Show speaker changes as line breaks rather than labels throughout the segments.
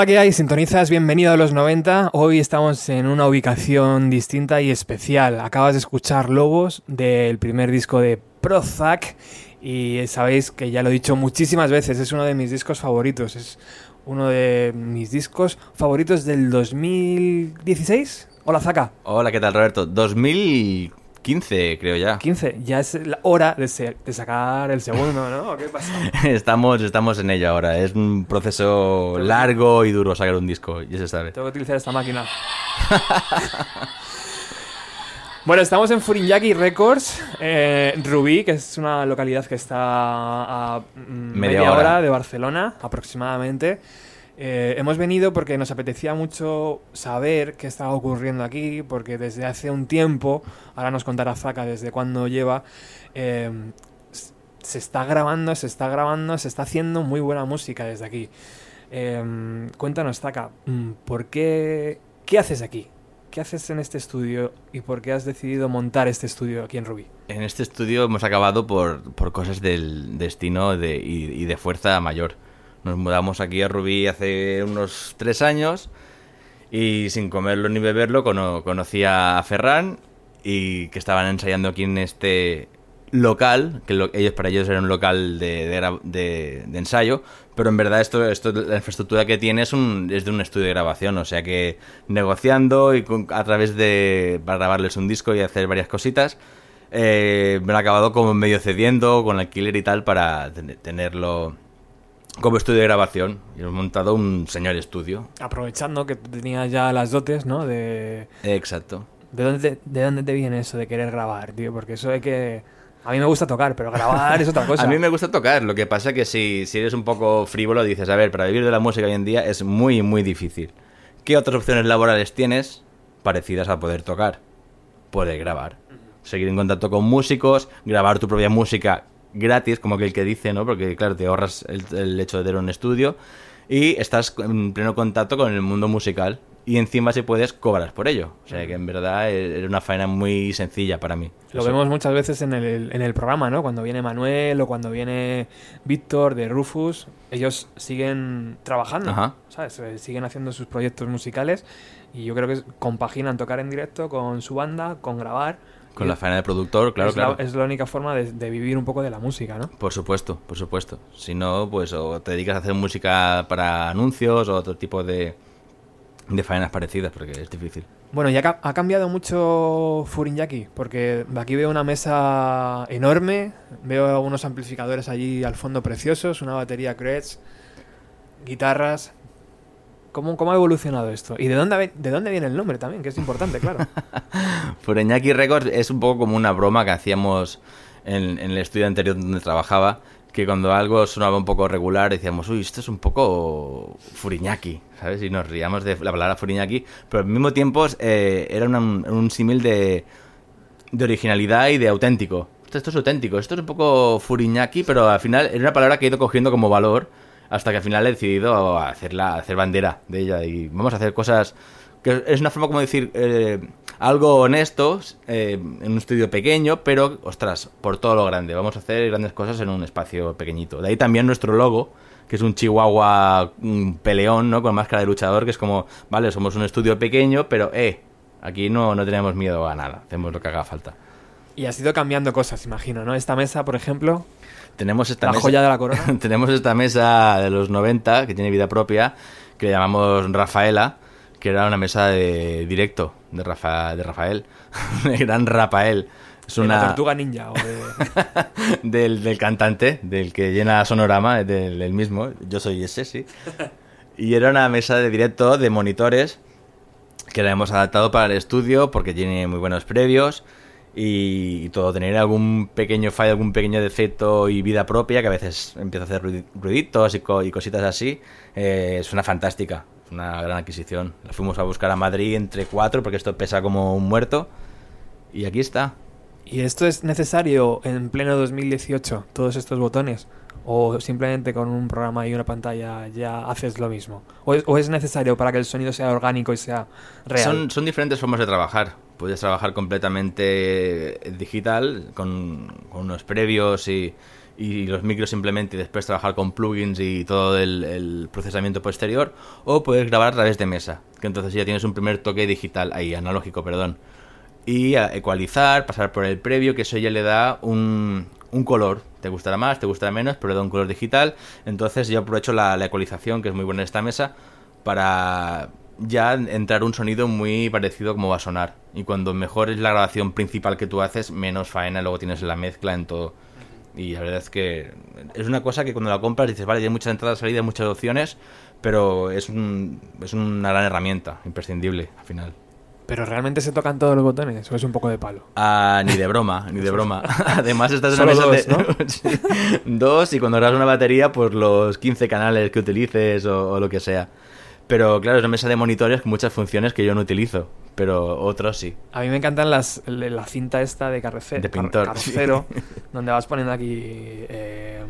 Hola, ¿qué hay? Sintonizas, bienvenido a los 90. Hoy estamos en una ubicación distinta y especial. Acabas de escuchar Lobos del primer disco de Prozac y sabéis que ya lo he dicho muchísimas veces, es uno de mis discos favoritos. Es uno de mis discos favoritos del 2016. Hola, Zaka.
Hola, ¿qué tal, Roberto? 2015, creo ya.
15. Ya es la hora de, se- de sacar el segundo, ¿no? ¿Qué pasa?
Estamos, estamos en ello ahora. Es un proceso largo y duro sacar un disco, ya se sabe.
Tengo que utilizar esta máquina. bueno, estamos en Furinyaki Records, eh, Rubí, que es una localidad que está a mm, media,
Media
hora.
hora.
de Barcelona, aproximadamente. Eh, hemos venido porque nos apetecía mucho saber qué estaba ocurriendo aquí, porque desde hace un tiempo, ahora nos contará Zaka desde cuándo lleva, eh, se está grabando, se está grabando, se está haciendo muy buena música desde aquí. Eh, cuéntanos, Zaka, mm, ¿por qué, qué haces aquí? ¿Qué haces en este estudio y por qué has decidido montar este estudio aquí en Rubí?
En este estudio hemos acabado por, por cosas del destino de- y, y de fuerza mayor. Nos mudamos aquí a Rubí hace unos tres años y sin comerlo ni beberlo cono- conocí a Ferran y que estaban ensayando aquí en este local, que lo- ellos para ellos era un local de, de de- de ensayo, pero en verdad esto, esto la infraestructura que tiene es, un, es de un estudio de grabación, o sea que negociando y con- a través de para grabarles un disco y hacer varias cositas, eh, me han acabado como medio cediendo con alquiler y tal para ten- tenerlo como estudio de grabación y hemos montado un señor estudio.
Aprovechando que tú tenías ya las dotes, ¿no? De,
Exacto.
¿de, dónde te, ¿De dónde te viene eso de querer grabar, tío? Porque eso de que... A mí me gusta tocar, pero grabar es otra cosa.
A mí me gusta tocar, lo que pasa que si, si eres un poco frívolo dices, a ver, para vivir de la música hoy en día es muy, muy difícil. ¿Qué otras opciones laborales tienes parecidas a poder tocar? Poder grabar. Seguir en contacto con músicos, grabar tu propia música gratis, como que el que dice, ¿no? Porque claro, te ahorras el, el hecho de tener un estudio y estás en pleno contacto con el mundo musical. y encima si puedes cobras por ello. O sea que en verdad e- era una faena muy sencilla para mí.
Lo
Eso.
vemos muchas veces en el, en el programa, ¿no? Cuando viene Manuel o cuando viene Víctor de Rufus, ellos siguen trabajando,
Ajá.
¿sabes? Eh, Siguen haciendo sus proyectos musicales y yo creo que compaginan tocar en directo con su banda, con grabar.
Con la faena de productor, claro,
es, la-
claro.
es la única forma de, de vivir un poco de la música, ¿no?
Por supuesto, por supuesto. Si no, pues o te dedicas a hacer música para anuncios o otro tipo de, de faenas parecidas, porque es difícil.
Bueno, ya ha cambiado mucho Furinyaki, porque aquí veo una mesa enorme, veo unos amplificadores allí al fondo preciosos, una batería Gretsch, guitarras. ¿Cómo, ¿Cómo ha evolucionado esto? ¿Y de dónde, de dónde viene el nombre también? Que es importante, claro.
Fureñaki Records es un poco como una broma que hacíamos en, en el estudio anterior donde trabajaba, que cuando algo sonaba un poco regular decíamos, uy, esto es un poco Furiñaki, ¿sabes? Y nos ríamos de la palabra Furiñaki, pero al mismo tiempo eh, era una- un, un símil de, de originalidad y de auténtico. Esto, esto es auténtico, esto es un poco Furiñaki, pero al final era una palabra que he ido cogiendo como valor hasta que al final he decidido hacerla, hacer bandera de ella y vamos a hacer cosas que es una forma como decir eh, algo honesto eh, en un estudio pequeño, pero ostras, por todo lo grande. Vamos a hacer grandes cosas en un espacio pequeñito. De ahí también nuestro logo, que es un chihuahua un peleón, ¿no? Con máscara de luchador, que es como, vale, somos un estudio pequeño, pero eh, aquí no, no tenemos miedo a nada, hacemos lo que haga falta.
Y has ido cambiando cosas, imagino, ¿no? Esta mesa, por ejemplo,
Tenemos esta
la
mesa-
joya de la corona.
Tenemos esta mesa de los 90 que tiene vida propia, que le llamamos Rafaela, que era una mesa de directo de, Rafa, de Rafael, de gran Rafael. Es
de la
una
tortuga ninja o de...
del, del cantante, del que llena Sonorama, del, del mismo. Yo soy ese, sí. Y era una mesa de directo de monitores que la hemos adaptado para el estudio porque tiene muy buenos previos y, todo. Tener algún pequeño fallo, algún pequeño defecto y vida propia que a veces empieza a hacer ruidi- ruiditos y, co- y cositas así, eh, es una fantástica. Una gran adquisición. La fuimos a buscar a Madrid entre cuatro porque esto pesa como un muerto. Y aquí está.
¿Y esto es necesario en pleno 2018, todos estos botones? ¿O simplemente con un programa y una pantalla ya haces lo mismo? ¿O es, o es necesario para que el sonido sea orgánico y sea real?
Son, son diferentes formas de trabajar. Puedes trabajar completamente digital, con, con unos previos y, y los micros simplemente, y después trabajar con plugins y todo el, procesamiento posterior, o puedes grabar a través de mesa, que entonces ya tienes un primer toque digital, ahí, analógico, perdón. Y ecualizar, pasar por el previo, que eso ya le da un, un color. Te gustará más, te gustará menos, pero le da un color digital. Entonces yo aprovecho la, la ecualización, que es muy buena en esta mesa, para ya entrar un sonido muy parecido como va a sonar. Y cuando mejor es la grabación principal que tú haces, menos faena luego tienes la mezcla en todo. Y la verdad es que es una cosa que cuando la compras dices, vale, hay muchas entradas, salidas, muchas opciones, pero es, un, es una gran herramienta, imprescindible al final.
¿Pero realmente se tocan todos los botones o es un poco de palo?
Ah, ni de broma, ni de broma. Además, estás en una mesa
dos,
de... Sí. Dos, y cuando grabas una batería, pues los 15 canales que utilices o, o lo que sea. Pero claro, es una mesa de monitores con muchas funciones que yo no utilizo, pero otros sí.
A mí me encantan las, la cinta esta de carrocero,
De pintor,
carrocero donde vas poniendo aquí eh,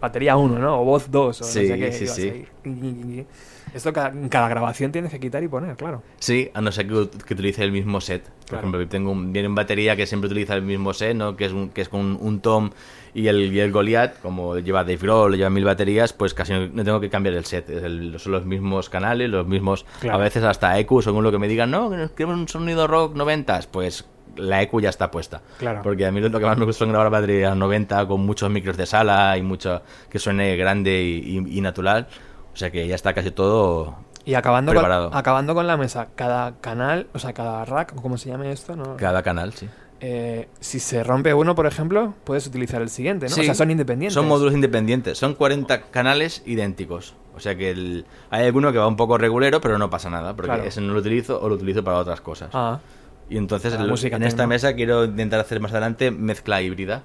batería 1, ¿no? O voz 2, o
Sí,
no sé qué.
sí, sí.
Esto cada, en cada grabación tienes que quitar y poner, claro.
Sí, a no ser que, que utilice el mismo set. Por
Claro.
ejemplo, tengo un, viene un batería que siempre utiliza el mismo set, ¿no? Que es, un, que es con un tom y el, y el Goliath, como lleva Dave Grohl, lleva mil baterías, pues casi no, tengo que cambiar el set. El- son los mismos canales, los mismos,
Claro.
a veces hasta EQ, según lo que me digan, no, queremos un sonido rock 90, pues la EQ ya está puesta.
Claro.
Porque a mí lo que más me gusta es grabar baterías 90 con muchos micros de sala y mucho que suene grande y, y- y natural. O sea que ya está casi todo
Y acabando con, acabando con la mesa, cada canal, o sea, cada rack, o como se llame esto, ¿no?
cada canal, sí.
Eh, si se rompe uno, por ejemplo, puedes utilizar el siguiente, ¿no?
Sí,
o sea, son independientes.
Son módulos independientes. Son 40 canales idénticos. O sea que el- hay alguno que va un poco regulero, pero no pasa nada. Porque
Claro.
ese no lo utilizo o lo utilizo para otras cosas.
Ah,
y entonces en esta mesa quiero intentar hacer más adelante mezcla híbrida.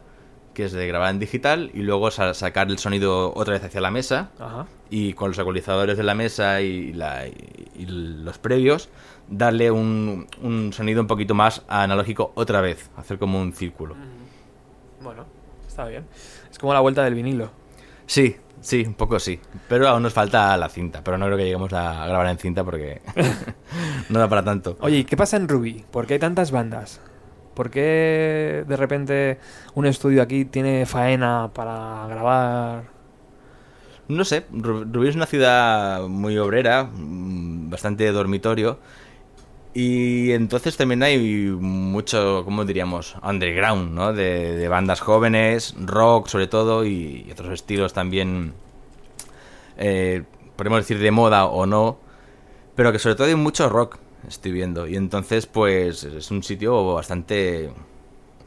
Que es de grabar en digital y luego sa- sacar el sonido otra vez hacia la mesa.
ajá.
Y con los ecualizadores de la mesa y, la- y- y los previos, darle un, un sonido un poquito más analógico otra vez. Hacer como un círculo.
Bueno, está bien. Es como la vuelta del vinilo.
Sí, Sí, un poco sí. Pero aún nos falta la cinta. Pero no creo que lleguemos a grabar en cinta porque no da para tanto.
Oye, ¿y qué pasa en Ruby? ¿Por qué hay tantas bandas? ¿Por qué de repente un estudio aquí tiene faena para grabar?
No sé, Ru- Rubí es una ciudad muy obrera, mm, bastante dormitorio. Y entonces también hay mucho, ¿cómo diríamos? Underground, ¿no? De, de bandas jóvenes, rock sobre todo, y, otros estilos también, eh, podemos decir de moda o no, pero que sobre todo hay mucho rock, estoy viendo. Y entonces, pues, es un sitio bastante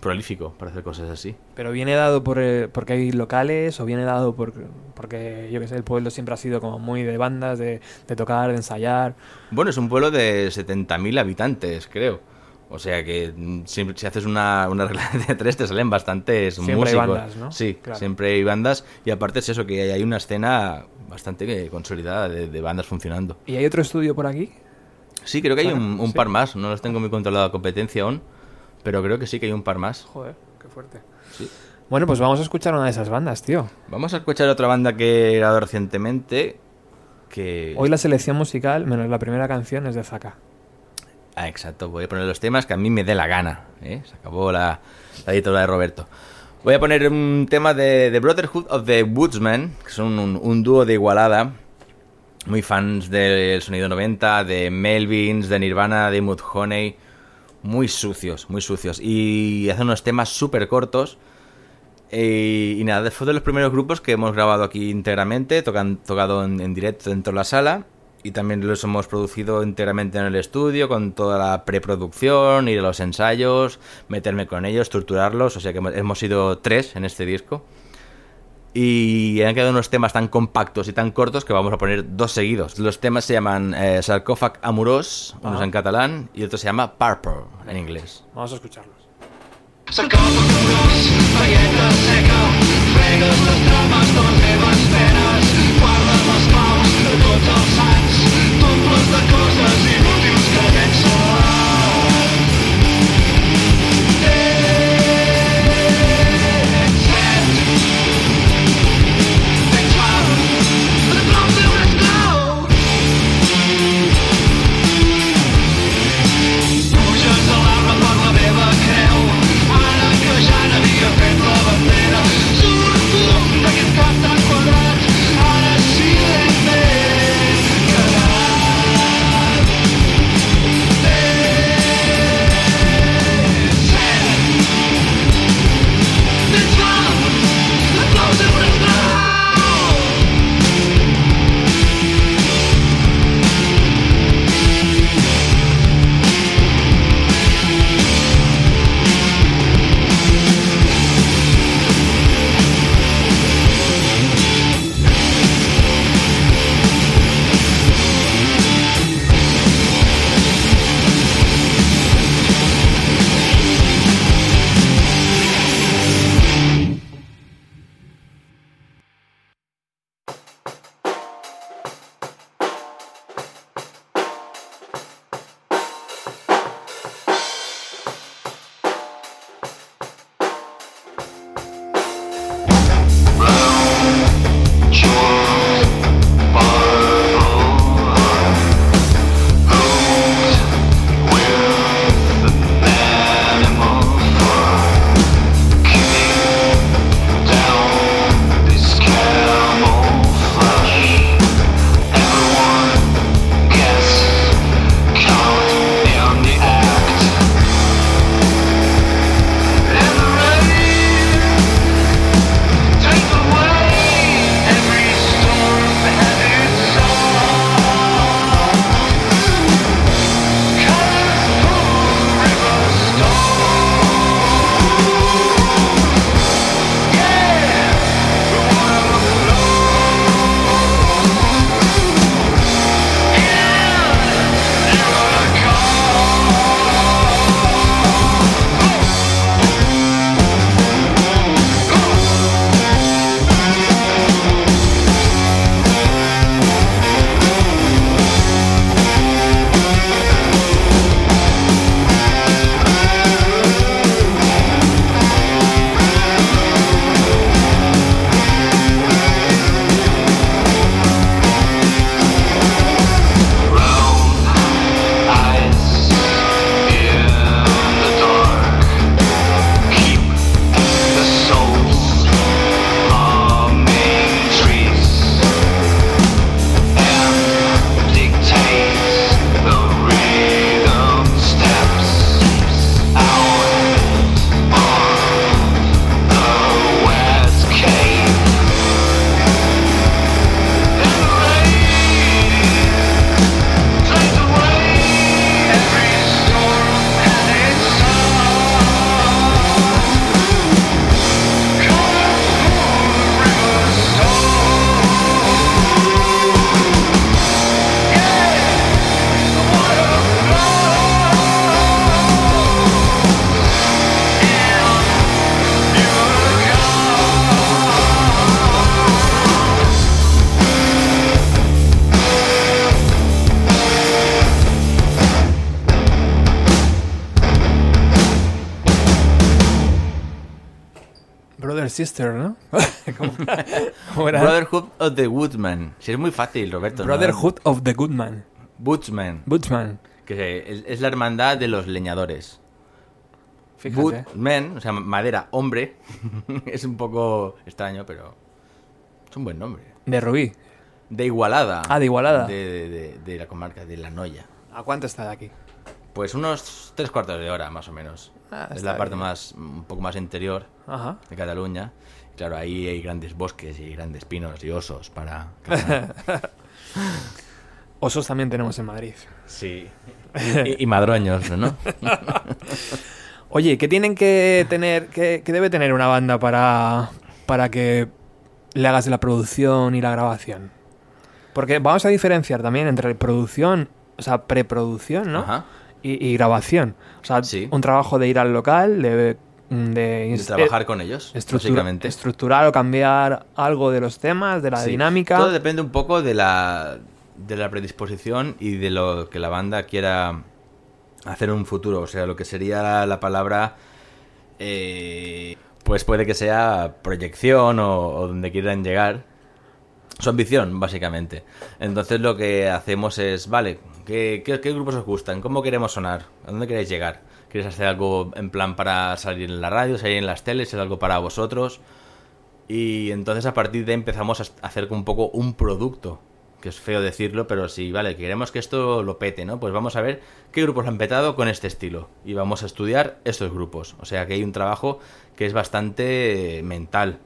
prolífico para hacer cosas así.
¿Pero viene dado por, eh, porque hay locales o viene dado por, porque, yo qué sé, el pueblo siempre ha sido como muy de bandas, de, de tocar, de ensayar?
Bueno, es un pueblo de 70.000 habitantes, creo. O sea que mm, siempre, si haces una, una regla de tres te salen bastantes
Siempre hay bandas, ¿no?
Sí,
Claro.
siempre hay bandas. Y aparte es eso, que hay, una escena bastante consolidada de, de bandas funcionando.
¿Y hay otro estudio por aquí?
Sí, creo que hay un, un
sí.
par más. No los tengo muy controlado la competencia aún. Pero creo que sí que hay un par más.
Joder, qué fuerte.
Sí.
Bueno, pues vamos a escuchar una de esas bandas, tío.
Vamos a escuchar otra banda que he grabado recientemente. Que...
Hoy la selección musical, menos la primera canción, es de Zaka.
Ah, exacto. Voy a poner los temas que a mí me dé la gana. ¿eh? Se acabó la, la editorial de Roberto. Voy a poner un tema de The Brotherhood of the Woodsmen, que son un, un dúo de Igualada. Muy fans del sonido 90, de Melvins, de Nirvana, de Mudhoney. Muy sucios, muy sucios. Y hacen unos temas súper cortos. Eh, y nada, fue de los primeros grupos que hemos grabado aquí íntegramente, tocan, tocado en, directo dentro de la sala. Y también los hemos producido íntegramente en el estudio, con toda la preproducción, ir a los ensayos, meterme con ellos, torturarlos. O sea que hemos sido tres en este disco. Y han quedado unos temas tan compactos y tan cortos que vamos a poner dos seguidos. Los temas se llaman eh, Sarcófag Amorós, uno es en catalán y otro se llama Purple en inglés.
Vamos a escucharlos.
Ara
Si es muy fácil, Roberto. ¿no?
Brotherhood of the Good Man.
Woodsman.
Butchman.
Que es, es la hermandad de los leñadores.
Fíjate.
O sea, madera, hombre. es un poco extraño, pero es un buen nombre.
De Rubí.
De Igualada.
Ah, de Igualada.
De, de- de- de la comarca de La Noya.
¿A cuánto está de aquí?
Pues unos tres cuartos de hora, más o menos.
Ah,
es la parte
bien.
más, un poco más interior
Ajá.
de Cataluña. Claro, ahí hay grandes bosques y grandes pinos y osos para cazar.
Osos también tenemos en Madrid.
sí. Y, y madroños, ¿no?
Oye, ¿qué tienen que tener, qué, qué debe tener una banda para, para que le hagas la producción y la grabación? Porque vamos a diferenciar también entre producción, o sea, preproducción, ¿no?
Ajá.
Y, y grabación. O sea,
Sí.
un trabajo de ir al local, de, de,
De trabajar
eh,
con ellos,
estructura-
básicamente.
estructurar o cambiar algo de los temas, de la
Sí.
dinámica.
Todo depende un poco de la, de la predisposición y de lo que la banda quiera hacer en un futuro. O sea, lo que sería la, la palabra. eh, pues puede que sea proyección o, o donde quieran llegar. Su ambición, básicamente. Entonces lo que hacemos es, vale, ¿qué, qué, qué grupos os gustan? ¿Cómo queremos sonar? ¿A dónde queréis llegar? ¿Queréis hacer algo en plan para salir en la radio, salir en las teles, es algo para vosotros? Y entonces a partir de ahí empezamos a hacer un poco un producto. Que es feo decirlo, pero sí, vale, queremos que esto lo pete, ¿no? Pues vamos a ver qué grupos han petado con este estilo. Y vamos a estudiar estos grupos. O sea que hay un trabajo que es bastante mental,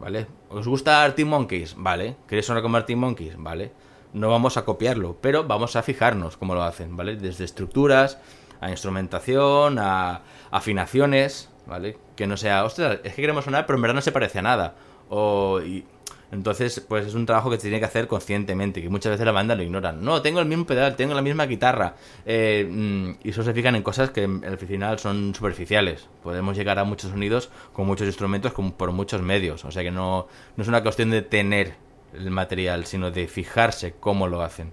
¿vale? ¿Os gusta Arctic Monkeys? Vale. ¿Queréis sonar como Arctic Monkeys? Vale. No vamos a copiarlo, pero vamos a fijarnos cómo lo hacen, ¿vale? Desde estructuras, a instrumentación, a afinaciones, ¿vale? Que no sea, ostras, es que queremos sonar, pero en verdad no se parece a nada. O, y- entonces, pues es un trabajo que se tiene que hacer conscientemente, que muchas veces la banda lo ignoran. No, tengo el mismo pedal, tengo la misma guitarra. eh, mm, y eso se fijan en cosas que al final son superficiales. Podemos llegar a muchos sonidos con muchos instrumentos, con, por muchos medios. O sea que no, no es una cuestión de tener el material, sino de fijarse cómo lo hacen.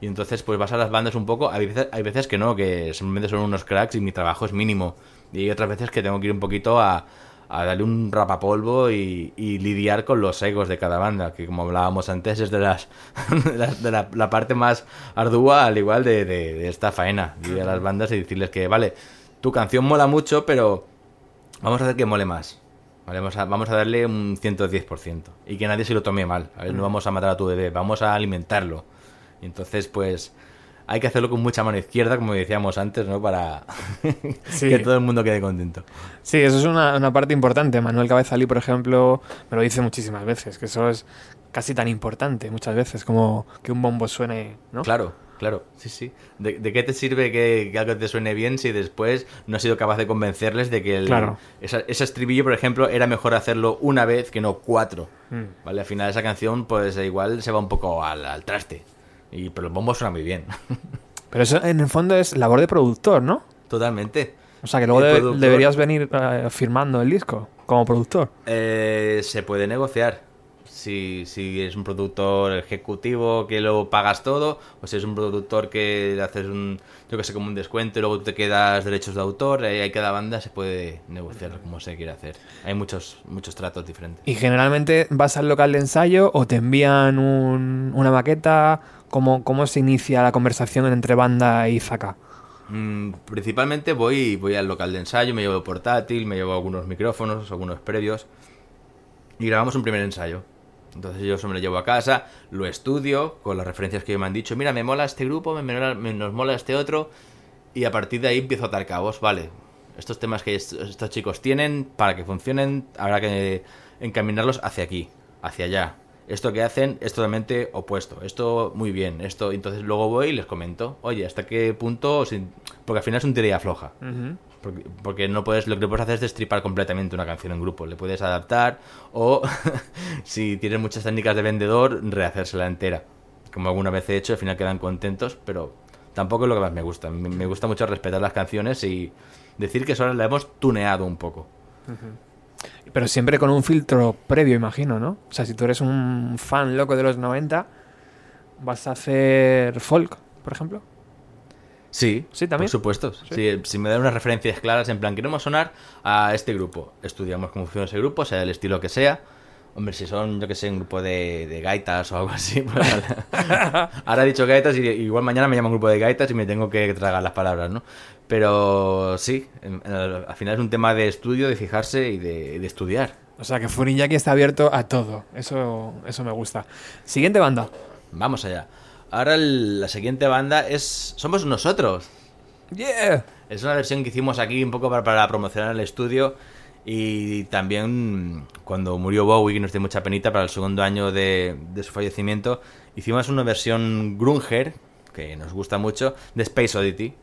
Y entonces, pues vas a las bandas un poco. Hay veces, hay veces que no, que simplemente son unos cracks y mi trabajo es mínimo. Y hay otras veces que tengo que ir un poquito a, a darle un rapapolvo y, y lidiar con los egos de cada banda, que como hablábamos antes, es de, las, de, las- de la, la parte más ardua, al igual de, de- de esta faena. Ir a las bandas y decirles que, vale, tu canción mola mucho, pero vamos a hacer que mole más. ¿Vale? Vamos, a, vamos a darle un 110%. Y que nadie se lo tome mal. ¿vale? No vamos a matar a tu bebé, vamos a alimentarlo. Y entonces, pues, hay que hacerlo con mucha mano izquierda, como decíamos antes, ¿no? Para
Sí.
que todo el mundo quede contento.
Sí, eso es una, una parte importante. Manuel Cabezalí, por ejemplo, me lo dice muchísimas veces, que eso es casi tan importante muchas veces como que un bombo suene, ¿no?
Claro, claro, sí, sí. ¿De, de qué te sirve que, que algo te suene bien si después no has sido capaz de convencerles de que el,
Claro.
esa- ese estribillo, por ejemplo, era mejor hacerlo una vez que no cuatro?
Mm.
¿Vale? Al final esa canción, pues igual se va un poco al, al traste. Y, pero el bombo suena muy bien.
Pero eso en el fondo es labor de productor, ¿no?
Totalmente.
O sea, que luego deberías venir eh, firmando el disco como productor.
Eh, se puede negociar. Si, si es un productor ejecutivo que lo pagas todo, o si es un productor que le haces un, yo que sé, como un descuento y luego te quedas derechos de autor, ahí cada banda se puede negociar como se quiere hacer. Hay muchos, muchos tratos diferentes.
Y generalmente vas al local de ensayo o te envían un- una maqueta. ¿Cómo, ¿Cómo se inicia la conversación entre banda y Zaka?
Mm, principalmente voy, voy al local de ensayo, me llevo portátil, me llevo algunos micrófonos, algunos previos y grabamos un primer ensayo. Entonces yo eso me lo llevo a casa, lo estudio con las referencias que me han dicho. Mira, me mola este grupo, me, mola- me- nos mola este otro y a partir de ahí empiezo a atar cabos. Vale, estos temas que est- estos chicos tienen para que funcionen habrá que encaminarlos hacia aquí, hacia allá. Esto que hacen es totalmente opuesto. Esto muy bien. Esto entonces luego voy y les comento. Oye, ¿hasta qué punto? Porque al final es un tira y afloja. Porque, porque no puedes, lo que puedes hacer es destripar completamente una canción en grupo. Le puedes adaptar o, si tienes muchas técnicas de vendedor, rehacérsela entera. Como alguna vez he hecho, al final quedan contentos, pero tampoco es lo que más me gusta. Me, gusta mucho respetar las canciones y decir que solo la hemos tuneado un poco.
Pero siempre con un filtro previo, imagino, ¿no? O sea, si tú eres un fan loco de los 90, vas a hacer folk, por ejemplo.
Sí,
Sí, también.
Por supuesto. Si, si me dan unas referencias claras, en plan, queremos sonar a este grupo. Estudiamos cómo funciona ese grupo, sea el estilo que sea. Hombre, si son, yo que sé, un grupo de, de gaitas o algo así. pues, ahora he dicho gaitas y igual mañana me llaman grupo de gaitas y me tengo que tragar las palabras, ¿no? Pero sí, en- en- al final es un tema de estudio, de fijarse y de, de estudiar.
O sea que Furiñaki está abierto a todo. Eso, eso me gusta. Siguiente banda.
Vamos allá. Ahora el- la siguiente banda es Somos Nosotros.
Yeah.
Es una versión que hicimos aquí un poco para, para promocionar el estudio y también cuando murió Bowie, que nos dio mucha penita para el segundo año de, de su fallecimiento, hicimos una versión Grunger, que nos gusta mucho, de Space Oddity.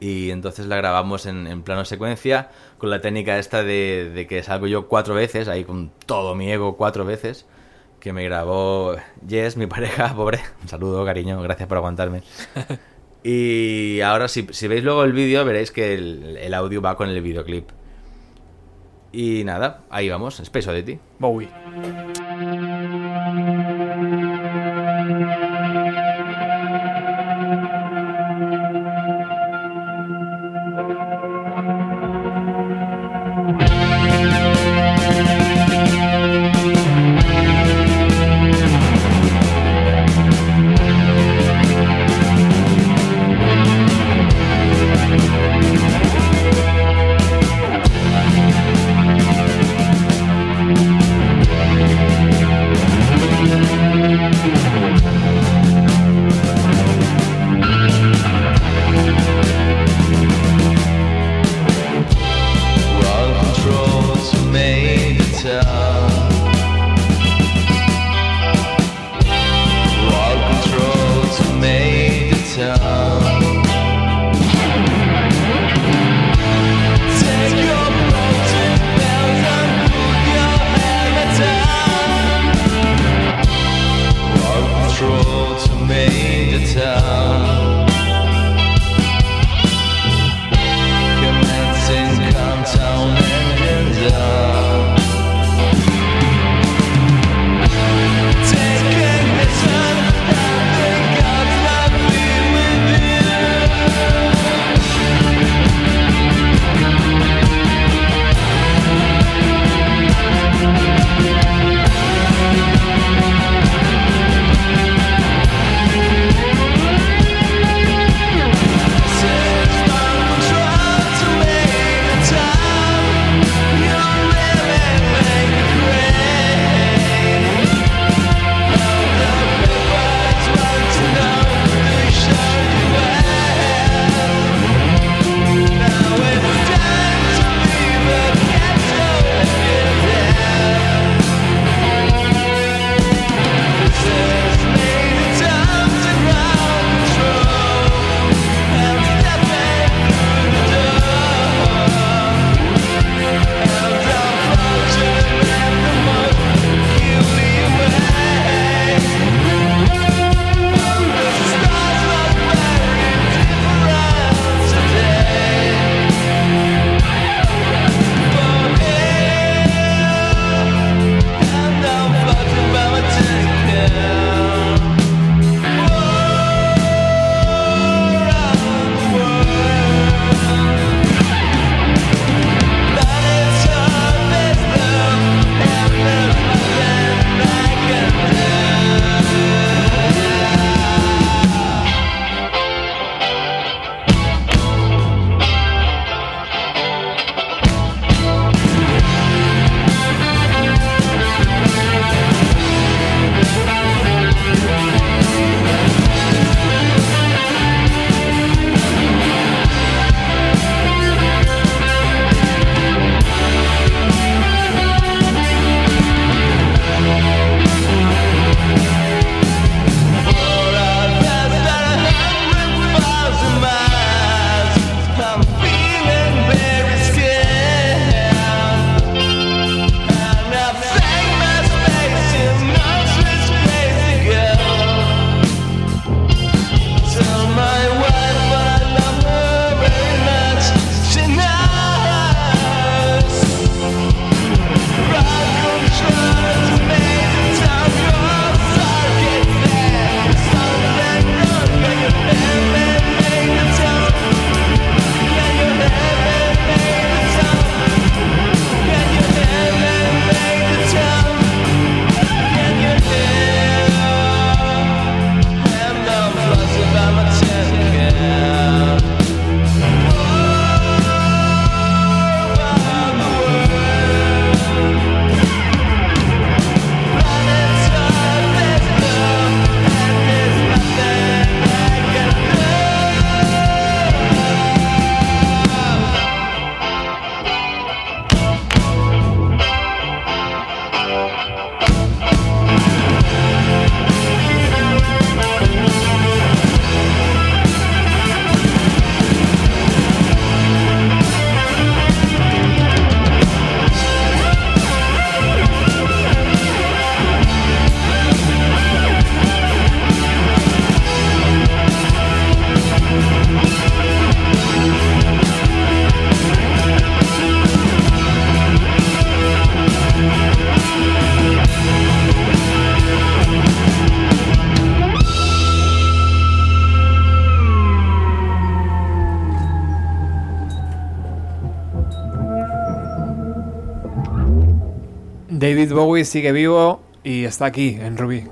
Y entonces la grabamos en, en plano secuencia con la técnica esta de, de que salgo yo cuatro veces, ahí con todo mi ego cuatro veces, que me grabó Jess, mi pareja, pobre. Un saludo, cariño, gracias por aguantarme. Y ahora si, si veis luego el vídeo veréis que el, el audio va con el videoclip. Y nada, ahí vamos, Space Oddity.
Bowie. Bowie sigue vivo y está aquí, en Rubí.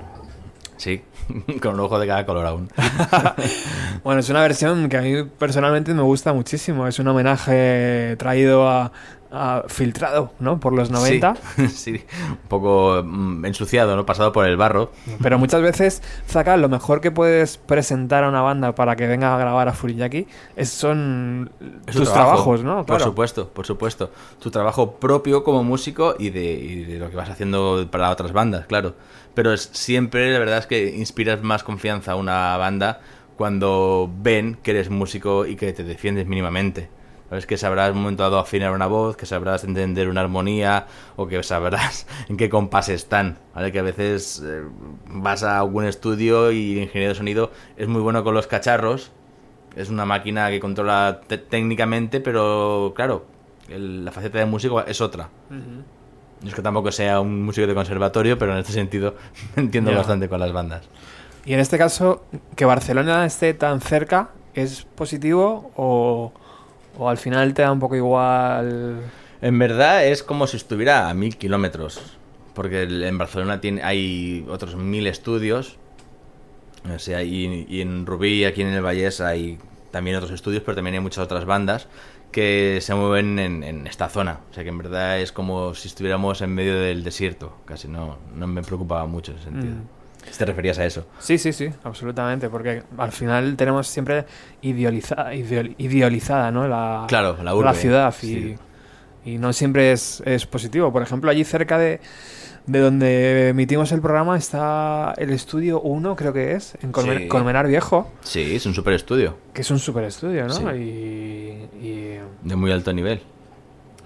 Sí, con un ojo de cada color aún.
Bueno, es una versión que a mí personalmente me gusta muchísimo. Es un homenaje traído a, a- filtrado, ¿no? Por los 90.
Sí, sí, un poco mm, ensuciado, ¿no? Pasado por el barro.
Pero muchas veces, Zaka, lo mejor que puedes presentar a una banda para que venga a grabar a Furiyaki es, son
Es
tus
trabajo,
trabajos, ¿no?
Por supuesto, por supuesto. Tu trabajo propio como músico y de, y de lo que vas haciendo para otras bandas, claro. Pero es, siempre, la verdad es que inspiras más confianza a una banda cuando ven que eres músico y que te defiendes mínimamente. Sabes que sabrás en un momento dado afinar una voz, que sabrás entender una armonía o que sabrás en qué compás están. ¿vale? Que a veces eh, vas a algún estudio y el ingeniero de sonido es muy bueno con los cacharros, es una máquina que controla te- técnicamente, pero claro, el- la faceta de músico es otra. No es que tampoco sea un músico de conservatorio, pero en este sentido entiendo bastante con las bandas.
Y en este caso, que Barcelona esté tan cerca, ¿es positivo o, o al final te da un poco igual?
En verdad es como si estuviera a mil kilómetros, porque en Barcelona tiene, hay otros mil estudios, o sea, y, y en Rubí, aquí en el Vallés, hay también otros estudios, pero también hay muchas otras bandas que se mueven en, en esta zona. O sea que en verdad es como si estuviéramos en medio del desierto, casi no, no me preocupaba mucho en ese sentido.
Mm.
Te referías a eso.
Sí, sí, sí, absolutamente, porque al final tenemos siempre idealiza- ideal- idealizada, ¿no? La,
Claro, la urbe,
ciudad y,
sí.
y no siempre es, es positivo. Por ejemplo, allí cerca de, de donde emitimos el programa está el estudio 1, creo que es, en Colmen-
Sí.
Colmenar Viejo,
Sí, es un super estudio,
que es un super estudio, ¿no?
Sí.
Y, y
de muy alto nivel.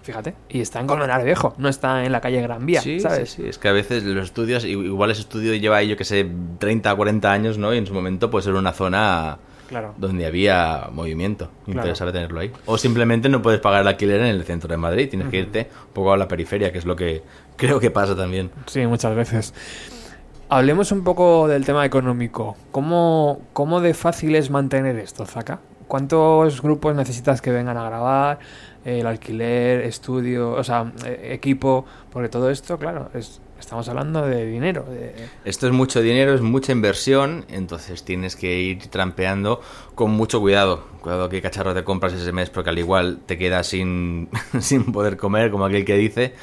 Fíjate, y está en Colmenar Viejo, no está en la calle Gran Vía,
sí,
¿sabes?
sí, sí, es que a veces los estudios, igual ese estudio lleva, yo que sé, 30 o 40 años, ¿no? Y en su momento pues era una zona
Claro.
donde había movimiento.
Claro.
Interesaba tenerlo ahí. O simplemente no puedes pagar el alquiler en el centro de Madrid, tienes que irte un poco a la periferia, que es lo que creo que pasa también.
Sí, muchas veces. Hablemos un poco del tema económico. ¿Cómo, cómo de fácil es mantener esto, Zaka? ¿Cuántos grupos necesitas que vengan a grabar? El alquiler, estudio, o sea, eh, equipo, porque todo esto, claro, es, estamos hablando de dinero.
Esto es mucho dinero, es mucha inversión, entonces tienes que ir trampeando con mucho cuidado. Cuidado qué cacharro te compras ese mes, porque al igual te quedas sin, sin poder comer, como aquel que dice.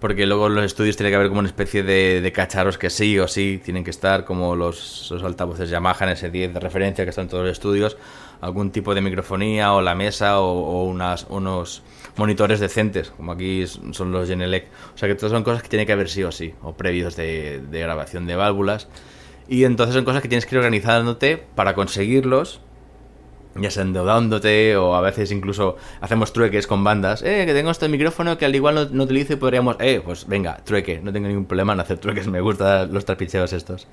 Porque luego los estudios tiene que haber como una especie de, cacharros que sí o sí tienen que estar, como los, los altavoces Yamaha en S10 de referencia que están en todos los estudios, algún tipo de microfonía o la mesa o, o unas, unos monitores decentes, como aquí son los Genelec. O sea que todas son cosas que tiene que haber sí o sí, o previos de, de grabación de válvulas. Y entonces son cosas que tienes que ir organizándote para conseguirlos, ya sea endeudándote o a veces incluso hacemos trueques con bandas. Eh, que tengo este micrófono que al igual no, no utilizo y podríamos... Eh, pues venga, trueque, no tengo ningún problema en hacer trueques, me gustan los trapicheos estos.